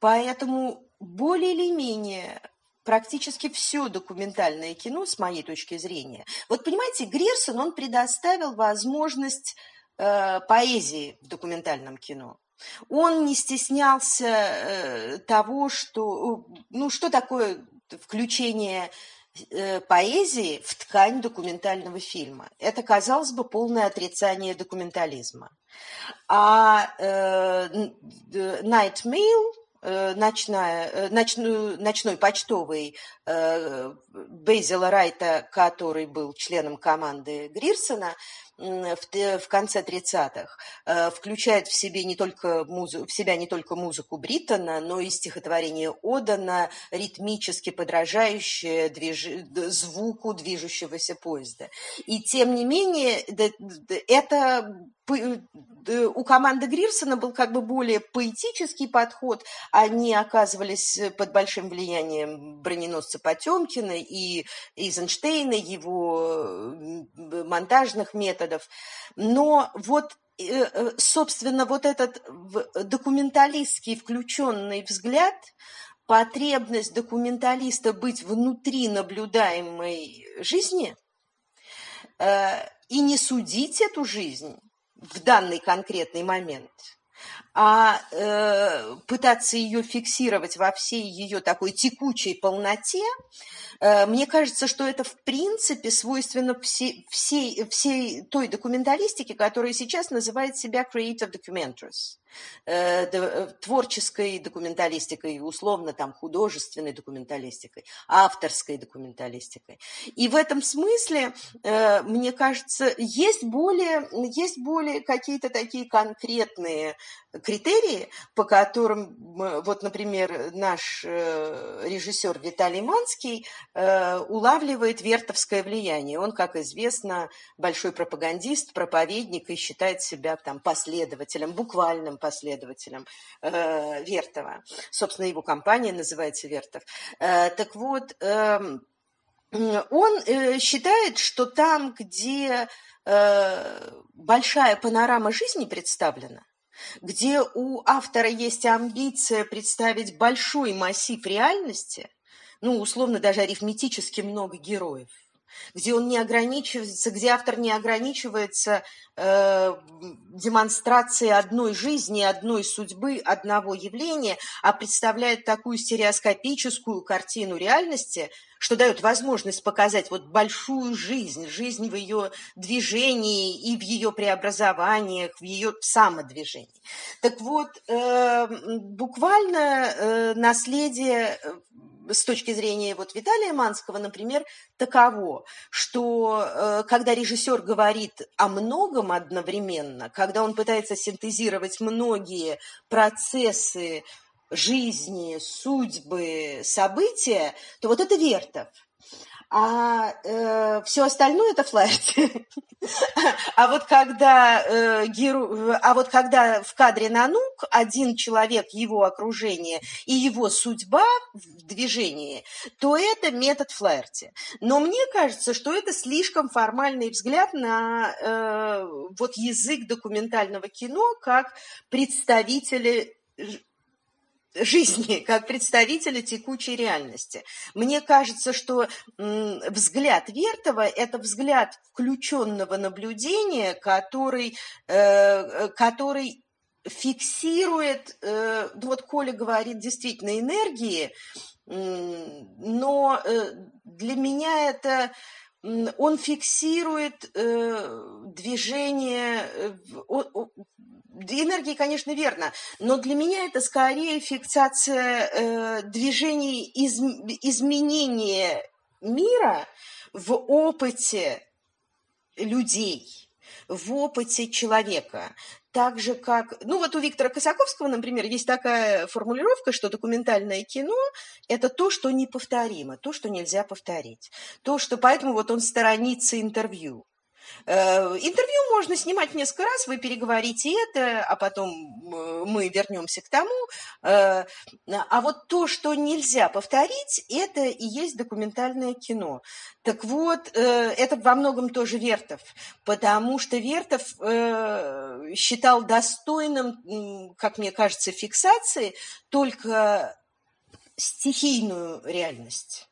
Поэтому более или менее практически все документальное кино, с моей точки зрения. Вот понимаете, Грирсон, он предоставил возможность э, поэзии в документальном кино. Он не стеснялся э, того, что, ну, что такое включение э, поэзии в ткань документального фильма. Это, казалось бы, полное отрицание документализма. А э, Night Mail Э, ночная, э, ночную, ночной почтовый э, Бейзела Райта, который был членом команды Грирсона, в, конце 30-х э, включает в, себе не только музы, в себя не только музыку Бриттона, но и стихотворение Одана, ритмически подражающее движ... звуку движущегося поезда. И тем не менее, это у команды Грирсона был как бы более поэтический подход, они оказывались под большим влиянием броненосца Потемкина и Эйзенштейна, его монтажных методов. Но вот э, э, собственно, вот этот документалистский включенный взгляд, потребность документалиста быть внутри наблюдаемой жизни э, и не судить эту жизнь в данный конкретный момент, а пытаться ее фиксировать во всей ее такой текучей полноте, Э, мне кажется, что это в принципе свойственно всей, всей, всей той документалистике, которая сейчас называет себя creative documentaries. Э, э, творческой документалистикой, условно там художественной документалистикой, авторской документалистикой. И в этом смысле, э, мне кажется, есть более, есть более какие-то такие конкретные критерии, по которым, вот, например, наш режиссер Виталий Манский улавливает вертовское влияние. Он, как известно, большой пропагандист, проповедник и считает себя там последователем, буквальным последователем э, Вертова. Собственно, его компания называется Вертов. Э, так вот, э, он э, считает, что там, где э, большая панорама жизни представлена, где у автора есть амбиция представить большой массив реальности, ну, условно, даже арифметически много героев, где он не ограничивается, где автор не ограничивается э, демонстрацией одной жизни, одной судьбы, одного явления, а представляет такую стереоскопическую картину реальности, что дает возможность показать вот большую жизнь, жизнь в ее движении и в ее преобразованиях, в ее самодвижении. Так вот, э, буквально э, наследие э, с точки зрения вот Виталия Манского, например, таково, что э, когда режиссер говорит о многом одновременно, когда он пытается синтезировать многие процессы жизни, судьбы, события, то вот это Вертов. А э, все остальное это флерти. А вот когда э, геру... а вот когда в кадре Нанук один человек, его окружение и его судьба в движении, то это метод флерти. Но мне кажется, что это слишком формальный взгляд на э, вот язык документального кино как представители жизни, как представителя текучей реальности. Мне кажется, что взгляд Вертова – это взгляд включенного наблюдения, который, э, который фиксирует, э, ну вот Коля говорит действительно энергии, но э, для меня это он фиксирует движение, энергии, конечно, верно, но для меня это скорее фиксация э, движений из, изменения мира в опыте людей, в опыте человека. Так же, как... Ну, вот у Виктора Косаковского, например, есть такая формулировка, что документальное кино – это то, что неповторимо, то, что нельзя повторить. То, что... Поэтому вот он сторонится интервью. Э, интервью можно снимать несколько раз, вы переговорите это, а потом э, мы вернемся к тому. Э, а вот то, что нельзя повторить, это и есть документальное кино. Так вот, это во многом тоже Вертов, потому что Вертов считал достойным, как мне кажется, фиксации только стихийную реальность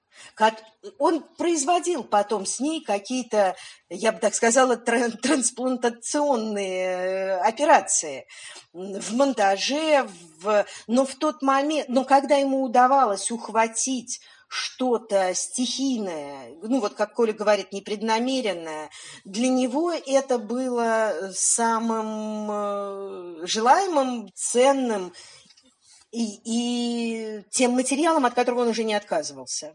он производил потом с ней какие-то, я бы так сказала, трансплантационные э, операции. В монтаже, в... но в тот момент, но когда ему удавалось ухватить что-то стихийное, ну вот как Коля говорит, непреднамеренное, для него это было самым э, желаемым, ценным и, и тем материалом, от которого он уже не отказывался.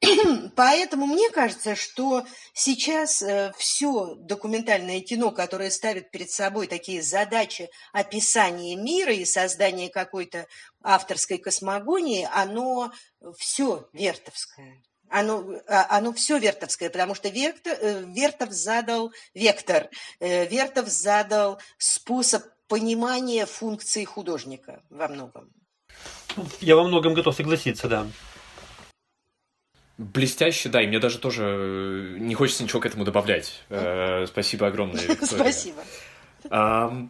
Поэтому мне кажется, что сейчас э, все документальное кино, которое ставит перед собой такие задачи описания мира и создания какой-то авторской космогонии, оно все вертовское. Оно, а, оно все вертовское, потому что Вертов, э, Вертов задал вектор, э, Вертов задал способ понимания функции художника во многом. Я во многом готов согласиться, да. Блестяще, да, и мне даже тоже э, не хочется ничего к этому добавлять. Э, спасибо огромное, Виктория. Спасибо.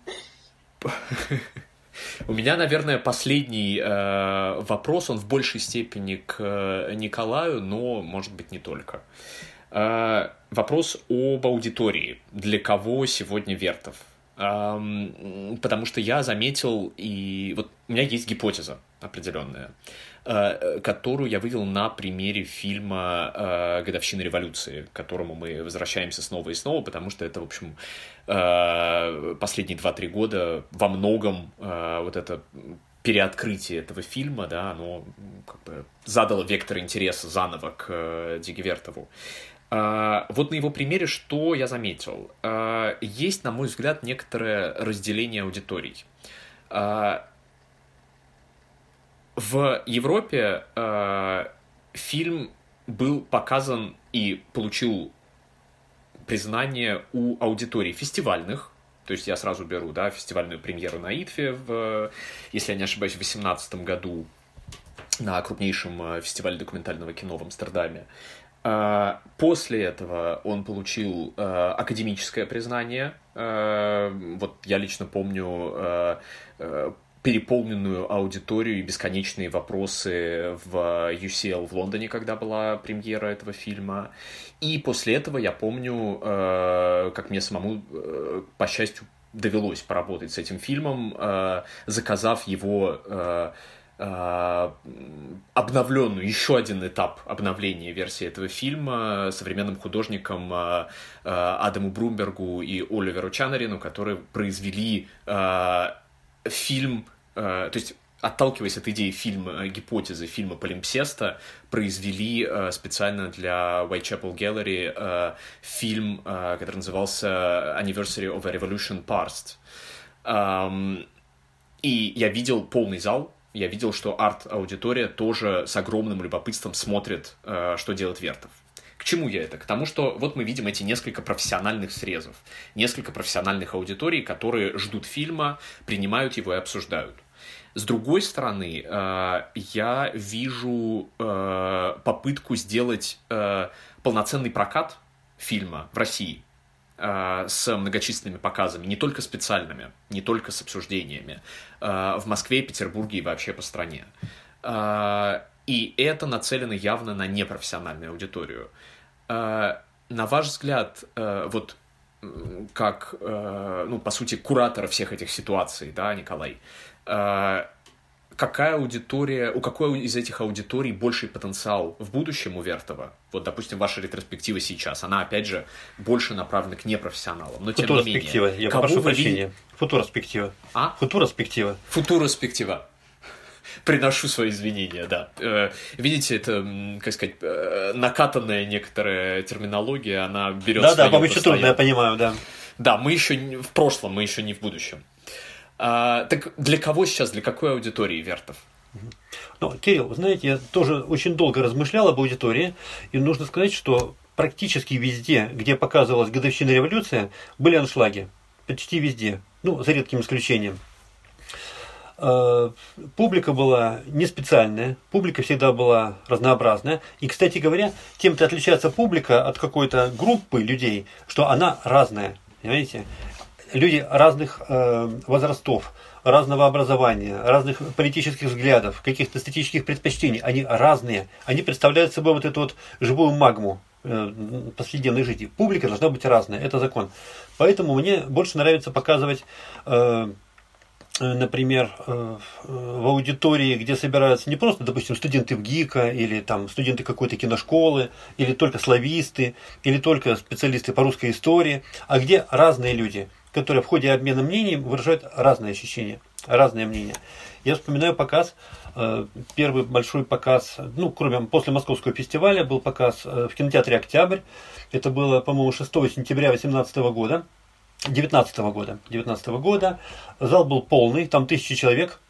У меня, наверное, последний э, вопрос, он в большей степени к Николаю, но, может быть, не только. вопрос об аудитории. Для кого сегодня Вертов? Потому что я заметил, и вот у меня есть гипотеза определенная, э, которую я вывел на примере фильма э, «Годовщина революции», к которому мы возвращаемся снова и снова, потому что это, в общем, э, последние 2-3 года во многом вот это переоткрытие этого фильма, да, оно как бы задало вектор интереса заново к Дигивертову. А, вот на его примере что я заметил? А, есть, на мой взгляд, некоторое разделение аудиторий. А, в Европе фильм был показан и получил признание у аудиторий фестивальных, то есть я сразу беру, да, фестивальную премьеру на ИТФе, в, если я не ошибаюсь, в 2018 году на крупнейшем фестивале документального кино в Амстердаме. А, после этого он получил а, академическое признание. А, вот я лично помню переполненную аудиторию и бесконечные вопросы в UCL в Лондоне, когда была премьера этого фильма. И после этого я помню, как мне самому, по счастью, довелось поработать с этим фильмом, заказав его обновленную, еще один этап обновления версии этого фильма современным художникам э, э, Адаму Брумбергу и Оливеру Чанарину, которые произвели фильм, то есть отталкиваясь от идеи фильма, гипотезы фильма Полимпсеста, произвели специально для Whitechapel Gallery фильм, который назывался Anniversary of a Revolution Past. И я видел полный зал, Я видел, что арт-аудитория тоже с огромным любопытством смотрит, э, что делает Вертов. К чему я это? К тому, что вот мы видим эти несколько профессиональных срезов, несколько профессиональных аудиторий, которые ждут фильма, принимают его и обсуждают. С другой стороны, э, я вижу э, попытку сделать полноценный прокат фильма в России с многочисленными показами, не только специальными, не только с обсуждениями, в Москве, Петербурге и вообще по стране. И это нацелено явно на непрофессиональную аудиторию. На ваш взгляд, вот как, ну, по сути, куратора всех этих ситуаций, да, Николай, а, какая аудитория, у какой из этих аудиторий больший потенциал в будущем у Вертова? Вот, допустим, ваша ретроспектива сейчас, она, опять же, больше направлена к непрофессионалам. Но, тем не менее, я прошу прощения. Ви... Футуроспектива. А? Футуроспектива. Футуроспектива. Приношу свои извинения, да. Э, видите, это, как сказать, э, накатанная некоторая терминология, она берет Да, да, по-моему, трудно, я понимаю, да. Да, мы еще в прошлом, мы еще не в будущем. А, так для кого сейчас, для какой аудитории Вертов? Ну, Кирилл, вы знаете, я тоже очень долго размышлял об аудитории, и нужно сказать, что практически везде, где показывалась годовщина революции, были аншлаги. Почти везде. Ну, за редким исключением. А, публика была не специальная, публика всегда была разнообразная. И, кстати говоря, тем-то отличается публика от какой-то группы людей, что она разная. Понимаете? Люди разных э, возрастов, разного образования, разных политических взглядов, каких-то эстетических предпочтений, они разные. Они представляют собой вот эту вот живую магму э, повседневной жизни. Публика должна быть разная, это закон. Поэтому мне больше нравится показывать э, например, э, в аудитории, где собираются не просто, допустим, студенты в ГИКа, или там студенты какой-то киношколы, или только слависты, или только специалисты по русской истории, а где разные люди – которые в ходе обмена мнением выражают разные ощущения, разные мнения. Я вспоминаю показ, э, первый большой показ, ну, кроме после Московского фестиваля, был показ э, в кинотеатре «Октябрь». Это было, по-моему, 6 сентября 2018 года. 19 года. 19 года. Зал был полный, там тысячи человек.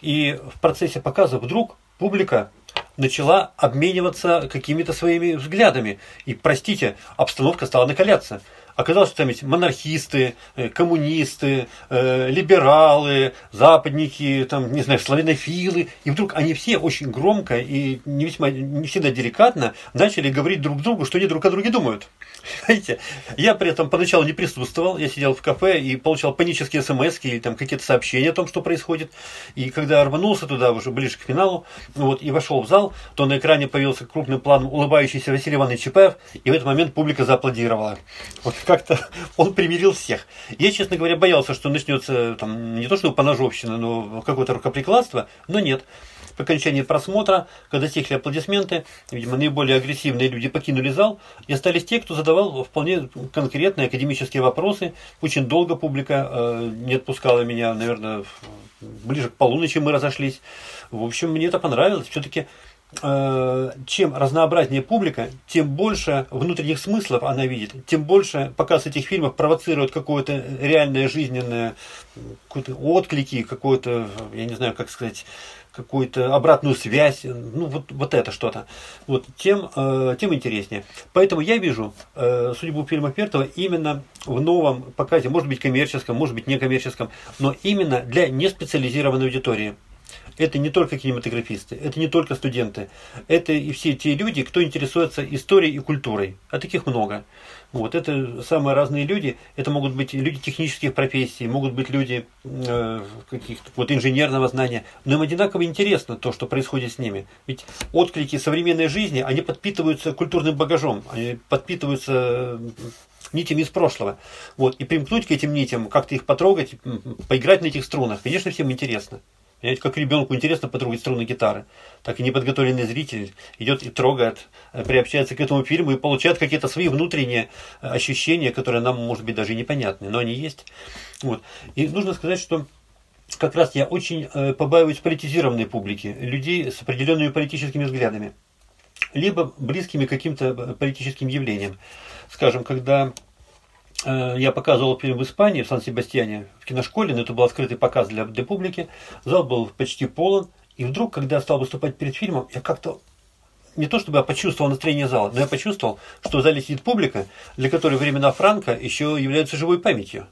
И в процессе показа вдруг публика начала обмениваться какими-то своими взглядами. И, простите, обстановка стала накаляться. Оказалось, что там есть монархисты, э, коммунисты, э, либералы, западники, там, не знаю, славянофилы. И вдруг они все очень громко и не, весьма, не всегда деликатно начали говорить друг другу, что они друг о друге думают. Понимаете? Я при этом поначалу не присутствовал, я сидел в кафе и получал панические смс или там какие-то сообщения о том, что происходит. И когда рванулся туда, уже ближе к финалу, вот, и вошел в зал, то на экране появился крупным планом улыбающийся Василий Иванович Чапаев, и в этот момент публика зааплодировала. Вот как-то он примирил всех. Я, честно говоря, боялся, что начнется там не то, что поножовщина, но какое-то рукоприкладство, но нет. По окончании просмотра, когда стихли аплодисменты, видимо, наиболее агрессивные люди покинули зал, и остались те, кто задавал вполне конкретные академические вопросы. Очень долго публика э, не отпускала меня, наверное, ближе к полуночи мы разошлись. В общем, мне это понравилось. Все-таки чем разнообразнее публика, тем больше внутренних смыслов она видит, тем больше показ этих фильмов провоцирует какое-то реальное жизненное какое-то отклики, какое-то, я не знаю, как сказать, какую-то обратную связь, ну вот, вот это что-то, вот, тем, э, тем интереснее. Поэтому я вижу э, судьбу фильма Пертова именно в новом показе, может быть коммерческом, может быть некоммерческом, но именно для неспециализированной аудитории. Это не только кинематографисты, это не только студенты, это и все те люди, кто интересуется историей и культурой, а таких много. Вот, это самые разные люди. Это могут быть люди технических профессий, могут быть люди э, каких-то вот инженерного знания. Но им одинаково интересно то, что происходит с ними. Ведь отклики современной жизни, они подпитываются культурным багажом, они подпитываются нитями из прошлого. Вот, и примкнуть к этим нитям, как-то их потрогать, поиграть на этих струнах, конечно, всем интересно. Понимаете, как ребенку интересно потрогать струны гитары, так и неподготовленный зритель идет и трогает, э, приобщается к этому фильму и получает какие-то свои внутренние э, ощущения, которые нам, может быть, даже непонятны, но они есть. Вот. И нужно сказать, что как раз я очень э, побаиваюсь политизированной публики, людей с определенными политическими взглядами, либо близкими к каким-то политическим явлениям. Скажем, когда я показывал фильм в Испании, в Сан-Себастьяне, в киношколе, но это был открытый показ для, для публики. Зал был почти полон. И вдруг, когда я стал выступать перед фильмом, я как-то не то чтобы я почувствовал настроение зала, но я почувствовал, что в зале сидит публика, для которой времена Франка еще являются живой памятью.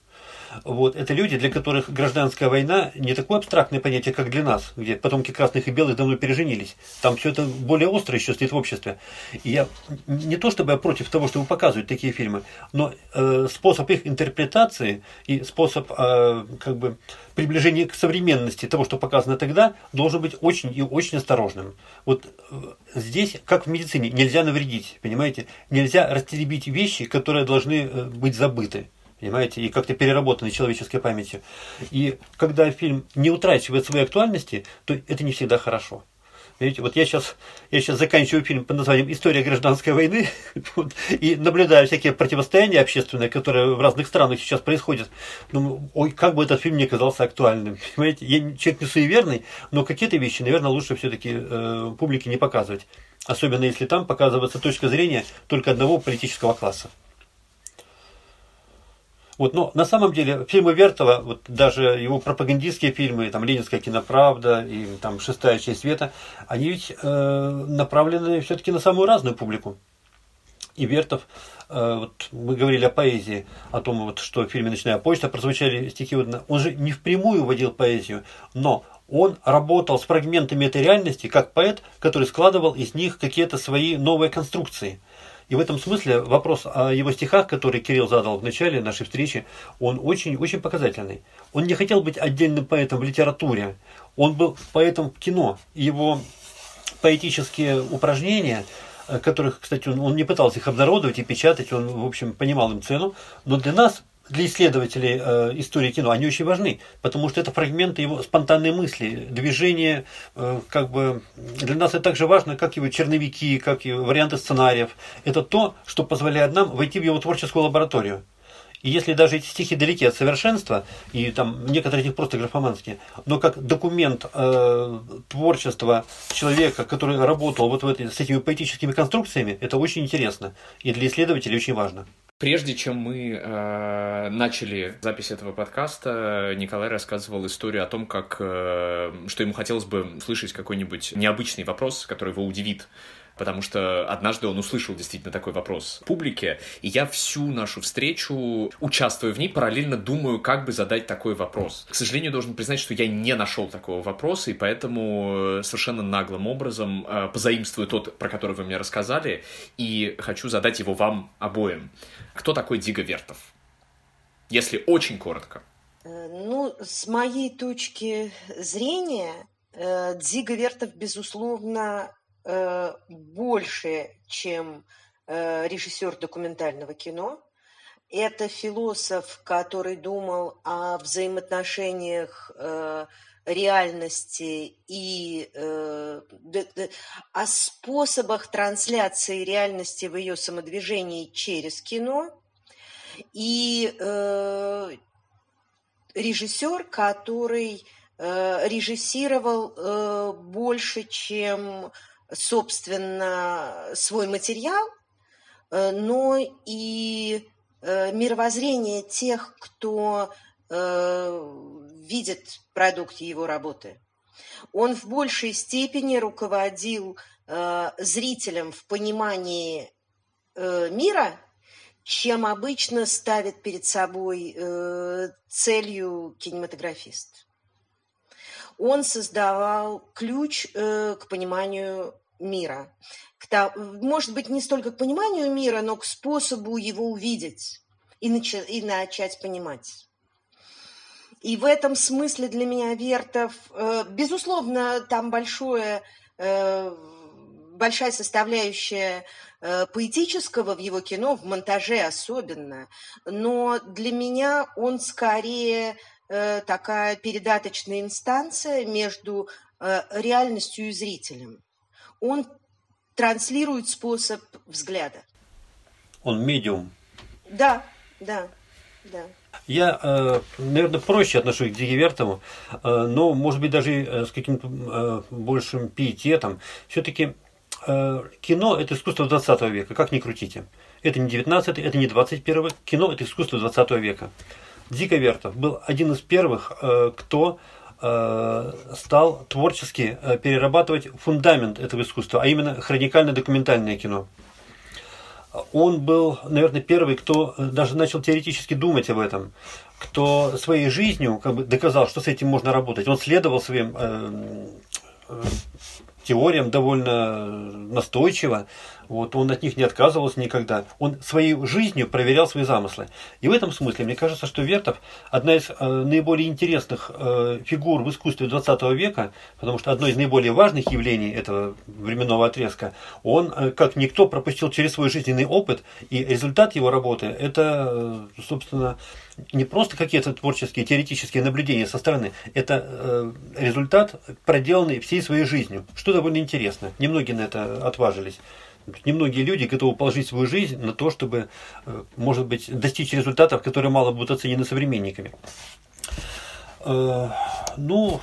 Вот. Это люди, для которых гражданская война не такое абстрактное понятие, как для нас, где потомки красных и белых давно переженились. Там все это более остро еще стоит в обществе. И я не то чтобы я против того, чтобы показывать такие фильмы, но э, способ их интерпретации и способ э, как бы приближения к современности того, что показано тогда, должен быть очень и очень осторожным. Вот э, здесь, как в медицине, нельзя навредить, понимаете? Нельзя растеребить вещи, которые должны э, быть забыты понимаете, и как-то переработанной человеческой памятью. И когда фильм не утрачивает своей актуальности, то это не всегда хорошо. Видите, вот я сейчас, я сейчас заканчиваю фильм под названием «История гражданской войны» вот, и наблюдаю всякие противостояния общественные, которые в разных странах сейчас происходят. Думаю, ой, как бы этот фильм не казался актуальным. Понимаете, я человек не суеверный, но какие-то вещи, наверное, лучше все-таки э, публике не показывать. Особенно если там показывается точка зрения только одного политического класса. Вот, но на самом деле фильмы Вертова, вот даже его пропагандистские фильмы, там «Ленинская киноправда» и там «Шестая часть света», они ведь э, направлены все-таки на самую разную публику. И Вертов, э, вот мы говорили о поэзии, о том, вот, что в фильме «Ночная почта» прозвучали стихи, он же не впрямую вводил поэзию, но он работал с фрагментами этой реальности, как поэт, который складывал из них какие-то свои новые конструкции – и в этом смысле вопрос о его стихах, который Кирилл задал в начале нашей встречи, он очень-очень показательный. Он не хотел быть отдельным поэтом в литературе, он был поэтом в кино. Его поэтические упражнения, э, которых, кстати, он, он не пытался их обнародовать и печатать, он, в общем, понимал им цену, но для нас для исследователей э, истории кино, они очень важны, потому что это фрагменты его спонтанной мысли, движения, э, как бы для нас это так же важно, как его черновики, как и варианты сценариев. Это то, что позволяет нам войти в его творческую лабораторию. И если даже эти стихи далеки от совершенства, и там некоторые из них просто графоманские, но как документ э, творчества человека, который работал вот в этой, с этими поэтическими конструкциями, это очень интересно. И для исследователей очень важно. Прежде чем мы э, начали запись этого подкаста, Николай рассказывал историю о том, как, э, что ему хотелось бы слышать какой-нибудь необычный вопрос, который его удивит потому что однажды он услышал действительно такой вопрос публике, и я всю нашу встречу, участвуя в ней, параллельно думаю, как бы задать такой вопрос. К сожалению, должен признать, что я не нашел такого вопроса, и поэтому совершенно наглым образом э, позаимствую тот, про который вы мне рассказали, и хочу задать его вам обоим. Кто такой Дига Вертов? Если очень коротко. Э, ну, с моей точки зрения, э, Дзига Вертов, безусловно, Э, больше, чем э, режиссер документального кино. Это философ, который думал о взаимоотношениях э, реальности и о способах трансляции реальности в ее самодвижении через кино. И режиссер, который режиссировал больше, чем собственно, свой материал, э, но и э, мировоззрение тех, кто э, видит продукт его работы. Он в большей степени руководил зрителям в понимании мира, чем обычно ставит перед собой целью кинематографист. Он создавал ключ к пониманию мира. К, может быть, не столько к пониманию мира, но к способу его увидеть и, начать, и начать понимать. И в этом смысле для меня Вертов, э, безусловно, там большое, э, большая составляющая э, поэтического в его кино, в монтаже особенно, но для меня он скорее такая передаточная инстанция между реальностью и зрителем он транслирует способ взгляда. Он медиум. Да, да, да. Я, э, наверное, проще отношусь к Дигивертову, э, но, может быть, даже э, с каким-то большим пиететом. Все-таки кино – это искусство 20 века, как ни крутите. Это не 19 это не 21 кино – это искусство 20 века. Дико Вертов был один из первых, кто стал творчески э, перерабатывать фундамент этого искусства, а именно хроникально-документальное кино. Он был, наверное, первый, кто даже начал теоретически думать об этом, кто своей жизнью как бы доказал, что с этим можно работать. Он следовал своим э, э, теориям довольно настойчиво. Вот, он от них не отказывался никогда. Он своей жизнью проверял свои замыслы. И в этом смысле, мне кажется, что Вертов одна из э, наиболее интересных э, фигур в искусстве 20 века, потому что одно из наиболее важных явлений этого временного отрезка, он, э, как никто, пропустил через свой жизненный опыт, и результат его работы – это, э, собственно, не просто какие-то творческие, теоретические наблюдения со стороны, это э, результат, проделанный всей своей жизнью, что довольно интересно. Немногие на это отважились. Немногие люди готовы положить свою жизнь на то, чтобы, э, может быть, достичь результатов, которые мало будут оценены современниками. Э, ну,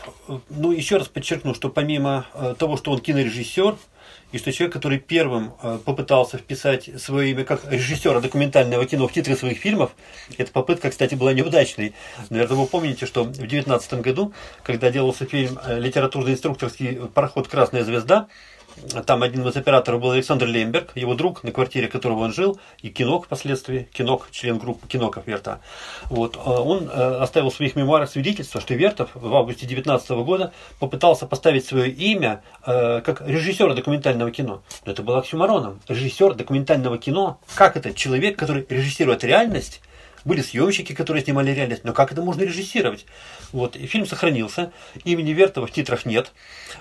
ну, еще раз подчеркну, что помимо э, того, что он кинорежиссер, и что человек, который первым попытался вписать свое имя как режиссера документального кино в титры своих фильмов, эта попытка, кстати, была неудачной. Наверное, вы помните, что в 2019 году, когда делался фильм «Литературно-инструкторский пароход «Красная звезда», там один из операторов был Александр Лемберг, его друг, на квартире которого он жил, и Кинок впоследствии, Кинок, член группы Киноков Верта. Вот, э, он э, оставил в своих мемуарах свидетельство, что Вертов в августе 19 года попытался поставить свое имя э, как режиссера документального кино. Но это было оксюмароном. Режиссер документального кино, как это? Человек, который режиссирует реальность, были съемщики, которые снимали реальность, но как это можно режиссировать? Вот, и фильм сохранился, имени Вертова в титрах нет.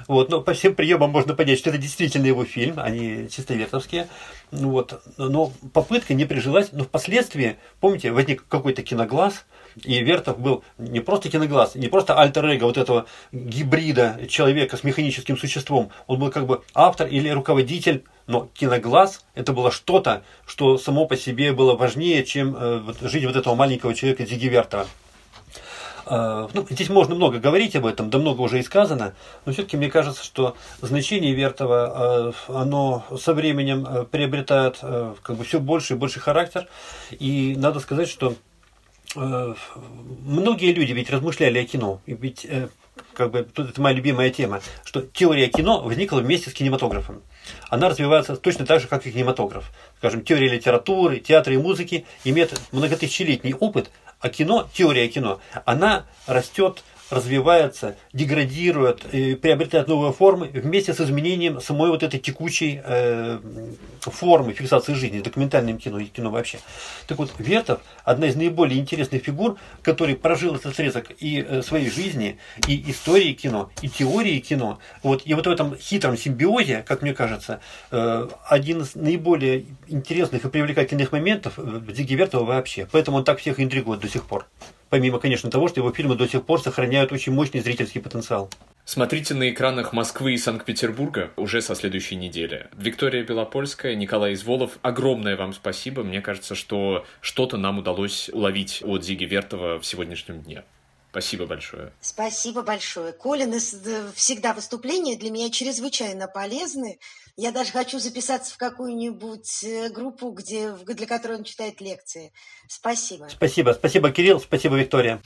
Вот, но по всем приемам можно понять, что это действительно его фильм, а чисто вертовские. Вот, но попытка не прижилась, но впоследствии, помните, возник какой-то киноглаз, и Вертов был не просто киноглаз, не просто альтер вот этого гибрида человека с механическим существом, он был как бы автор или руководитель но киноглаз это было что-то, что само по себе было важнее, чем э, жизнь вот этого маленького человека Зиги Вертера. Э, ну, здесь можно много говорить об этом, да много уже и сказано, но все-таки мне кажется, что значение Вертова, э, оно со временем приобретает как бы все больше и больше характер. И надо сказать, что многие люди ведь размышляли о кино. И ведь э, как бы, тут это моя любимая тема, что теория кино возникла вместе с кинематографом. Она развивается точно так же, как и кинематограф. Скажем, теория литературы, театра и музыки имеет многотысячелетний опыт, а кино, теория кино, она растет развивается, деградирует, приобретает новые формы вместе с изменением самой вот этой текучей э, формы фиксации жизни, документальным кино и кино вообще. Так вот, Вертов одна из наиболее интересных фигур, который прожил этот отрезок и э, своей жизни, и истории кино, и теории кино. Вот, и вот в этом хитром симбиозе, как мне кажется, э, один из наиболее интересных и привлекательных моментов в Зиги Вертова вообще. Поэтому он так всех интригует до сих пор. Помимо, конечно, того, что его фильмы до сих пор сохраняют очень мощный зрительский потенциал. Смотрите на экранах Москвы и Санкт-Петербурга уже со следующей недели. Виктория Белопольская, Николай Изволов, огромное вам спасибо. Мне кажется, что что-то нам удалось уловить от Зиги Вертова в сегодняшнем дне. Спасибо большое. Спасибо большое. Колин, всегда выступления для меня чрезвычайно полезны. Я даже хочу записаться в какую-нибудь э, группу, где, для которой он читает лекции. Спасибо. Спасибо. Спасибо, Кирилл. Спасибо, Виктория.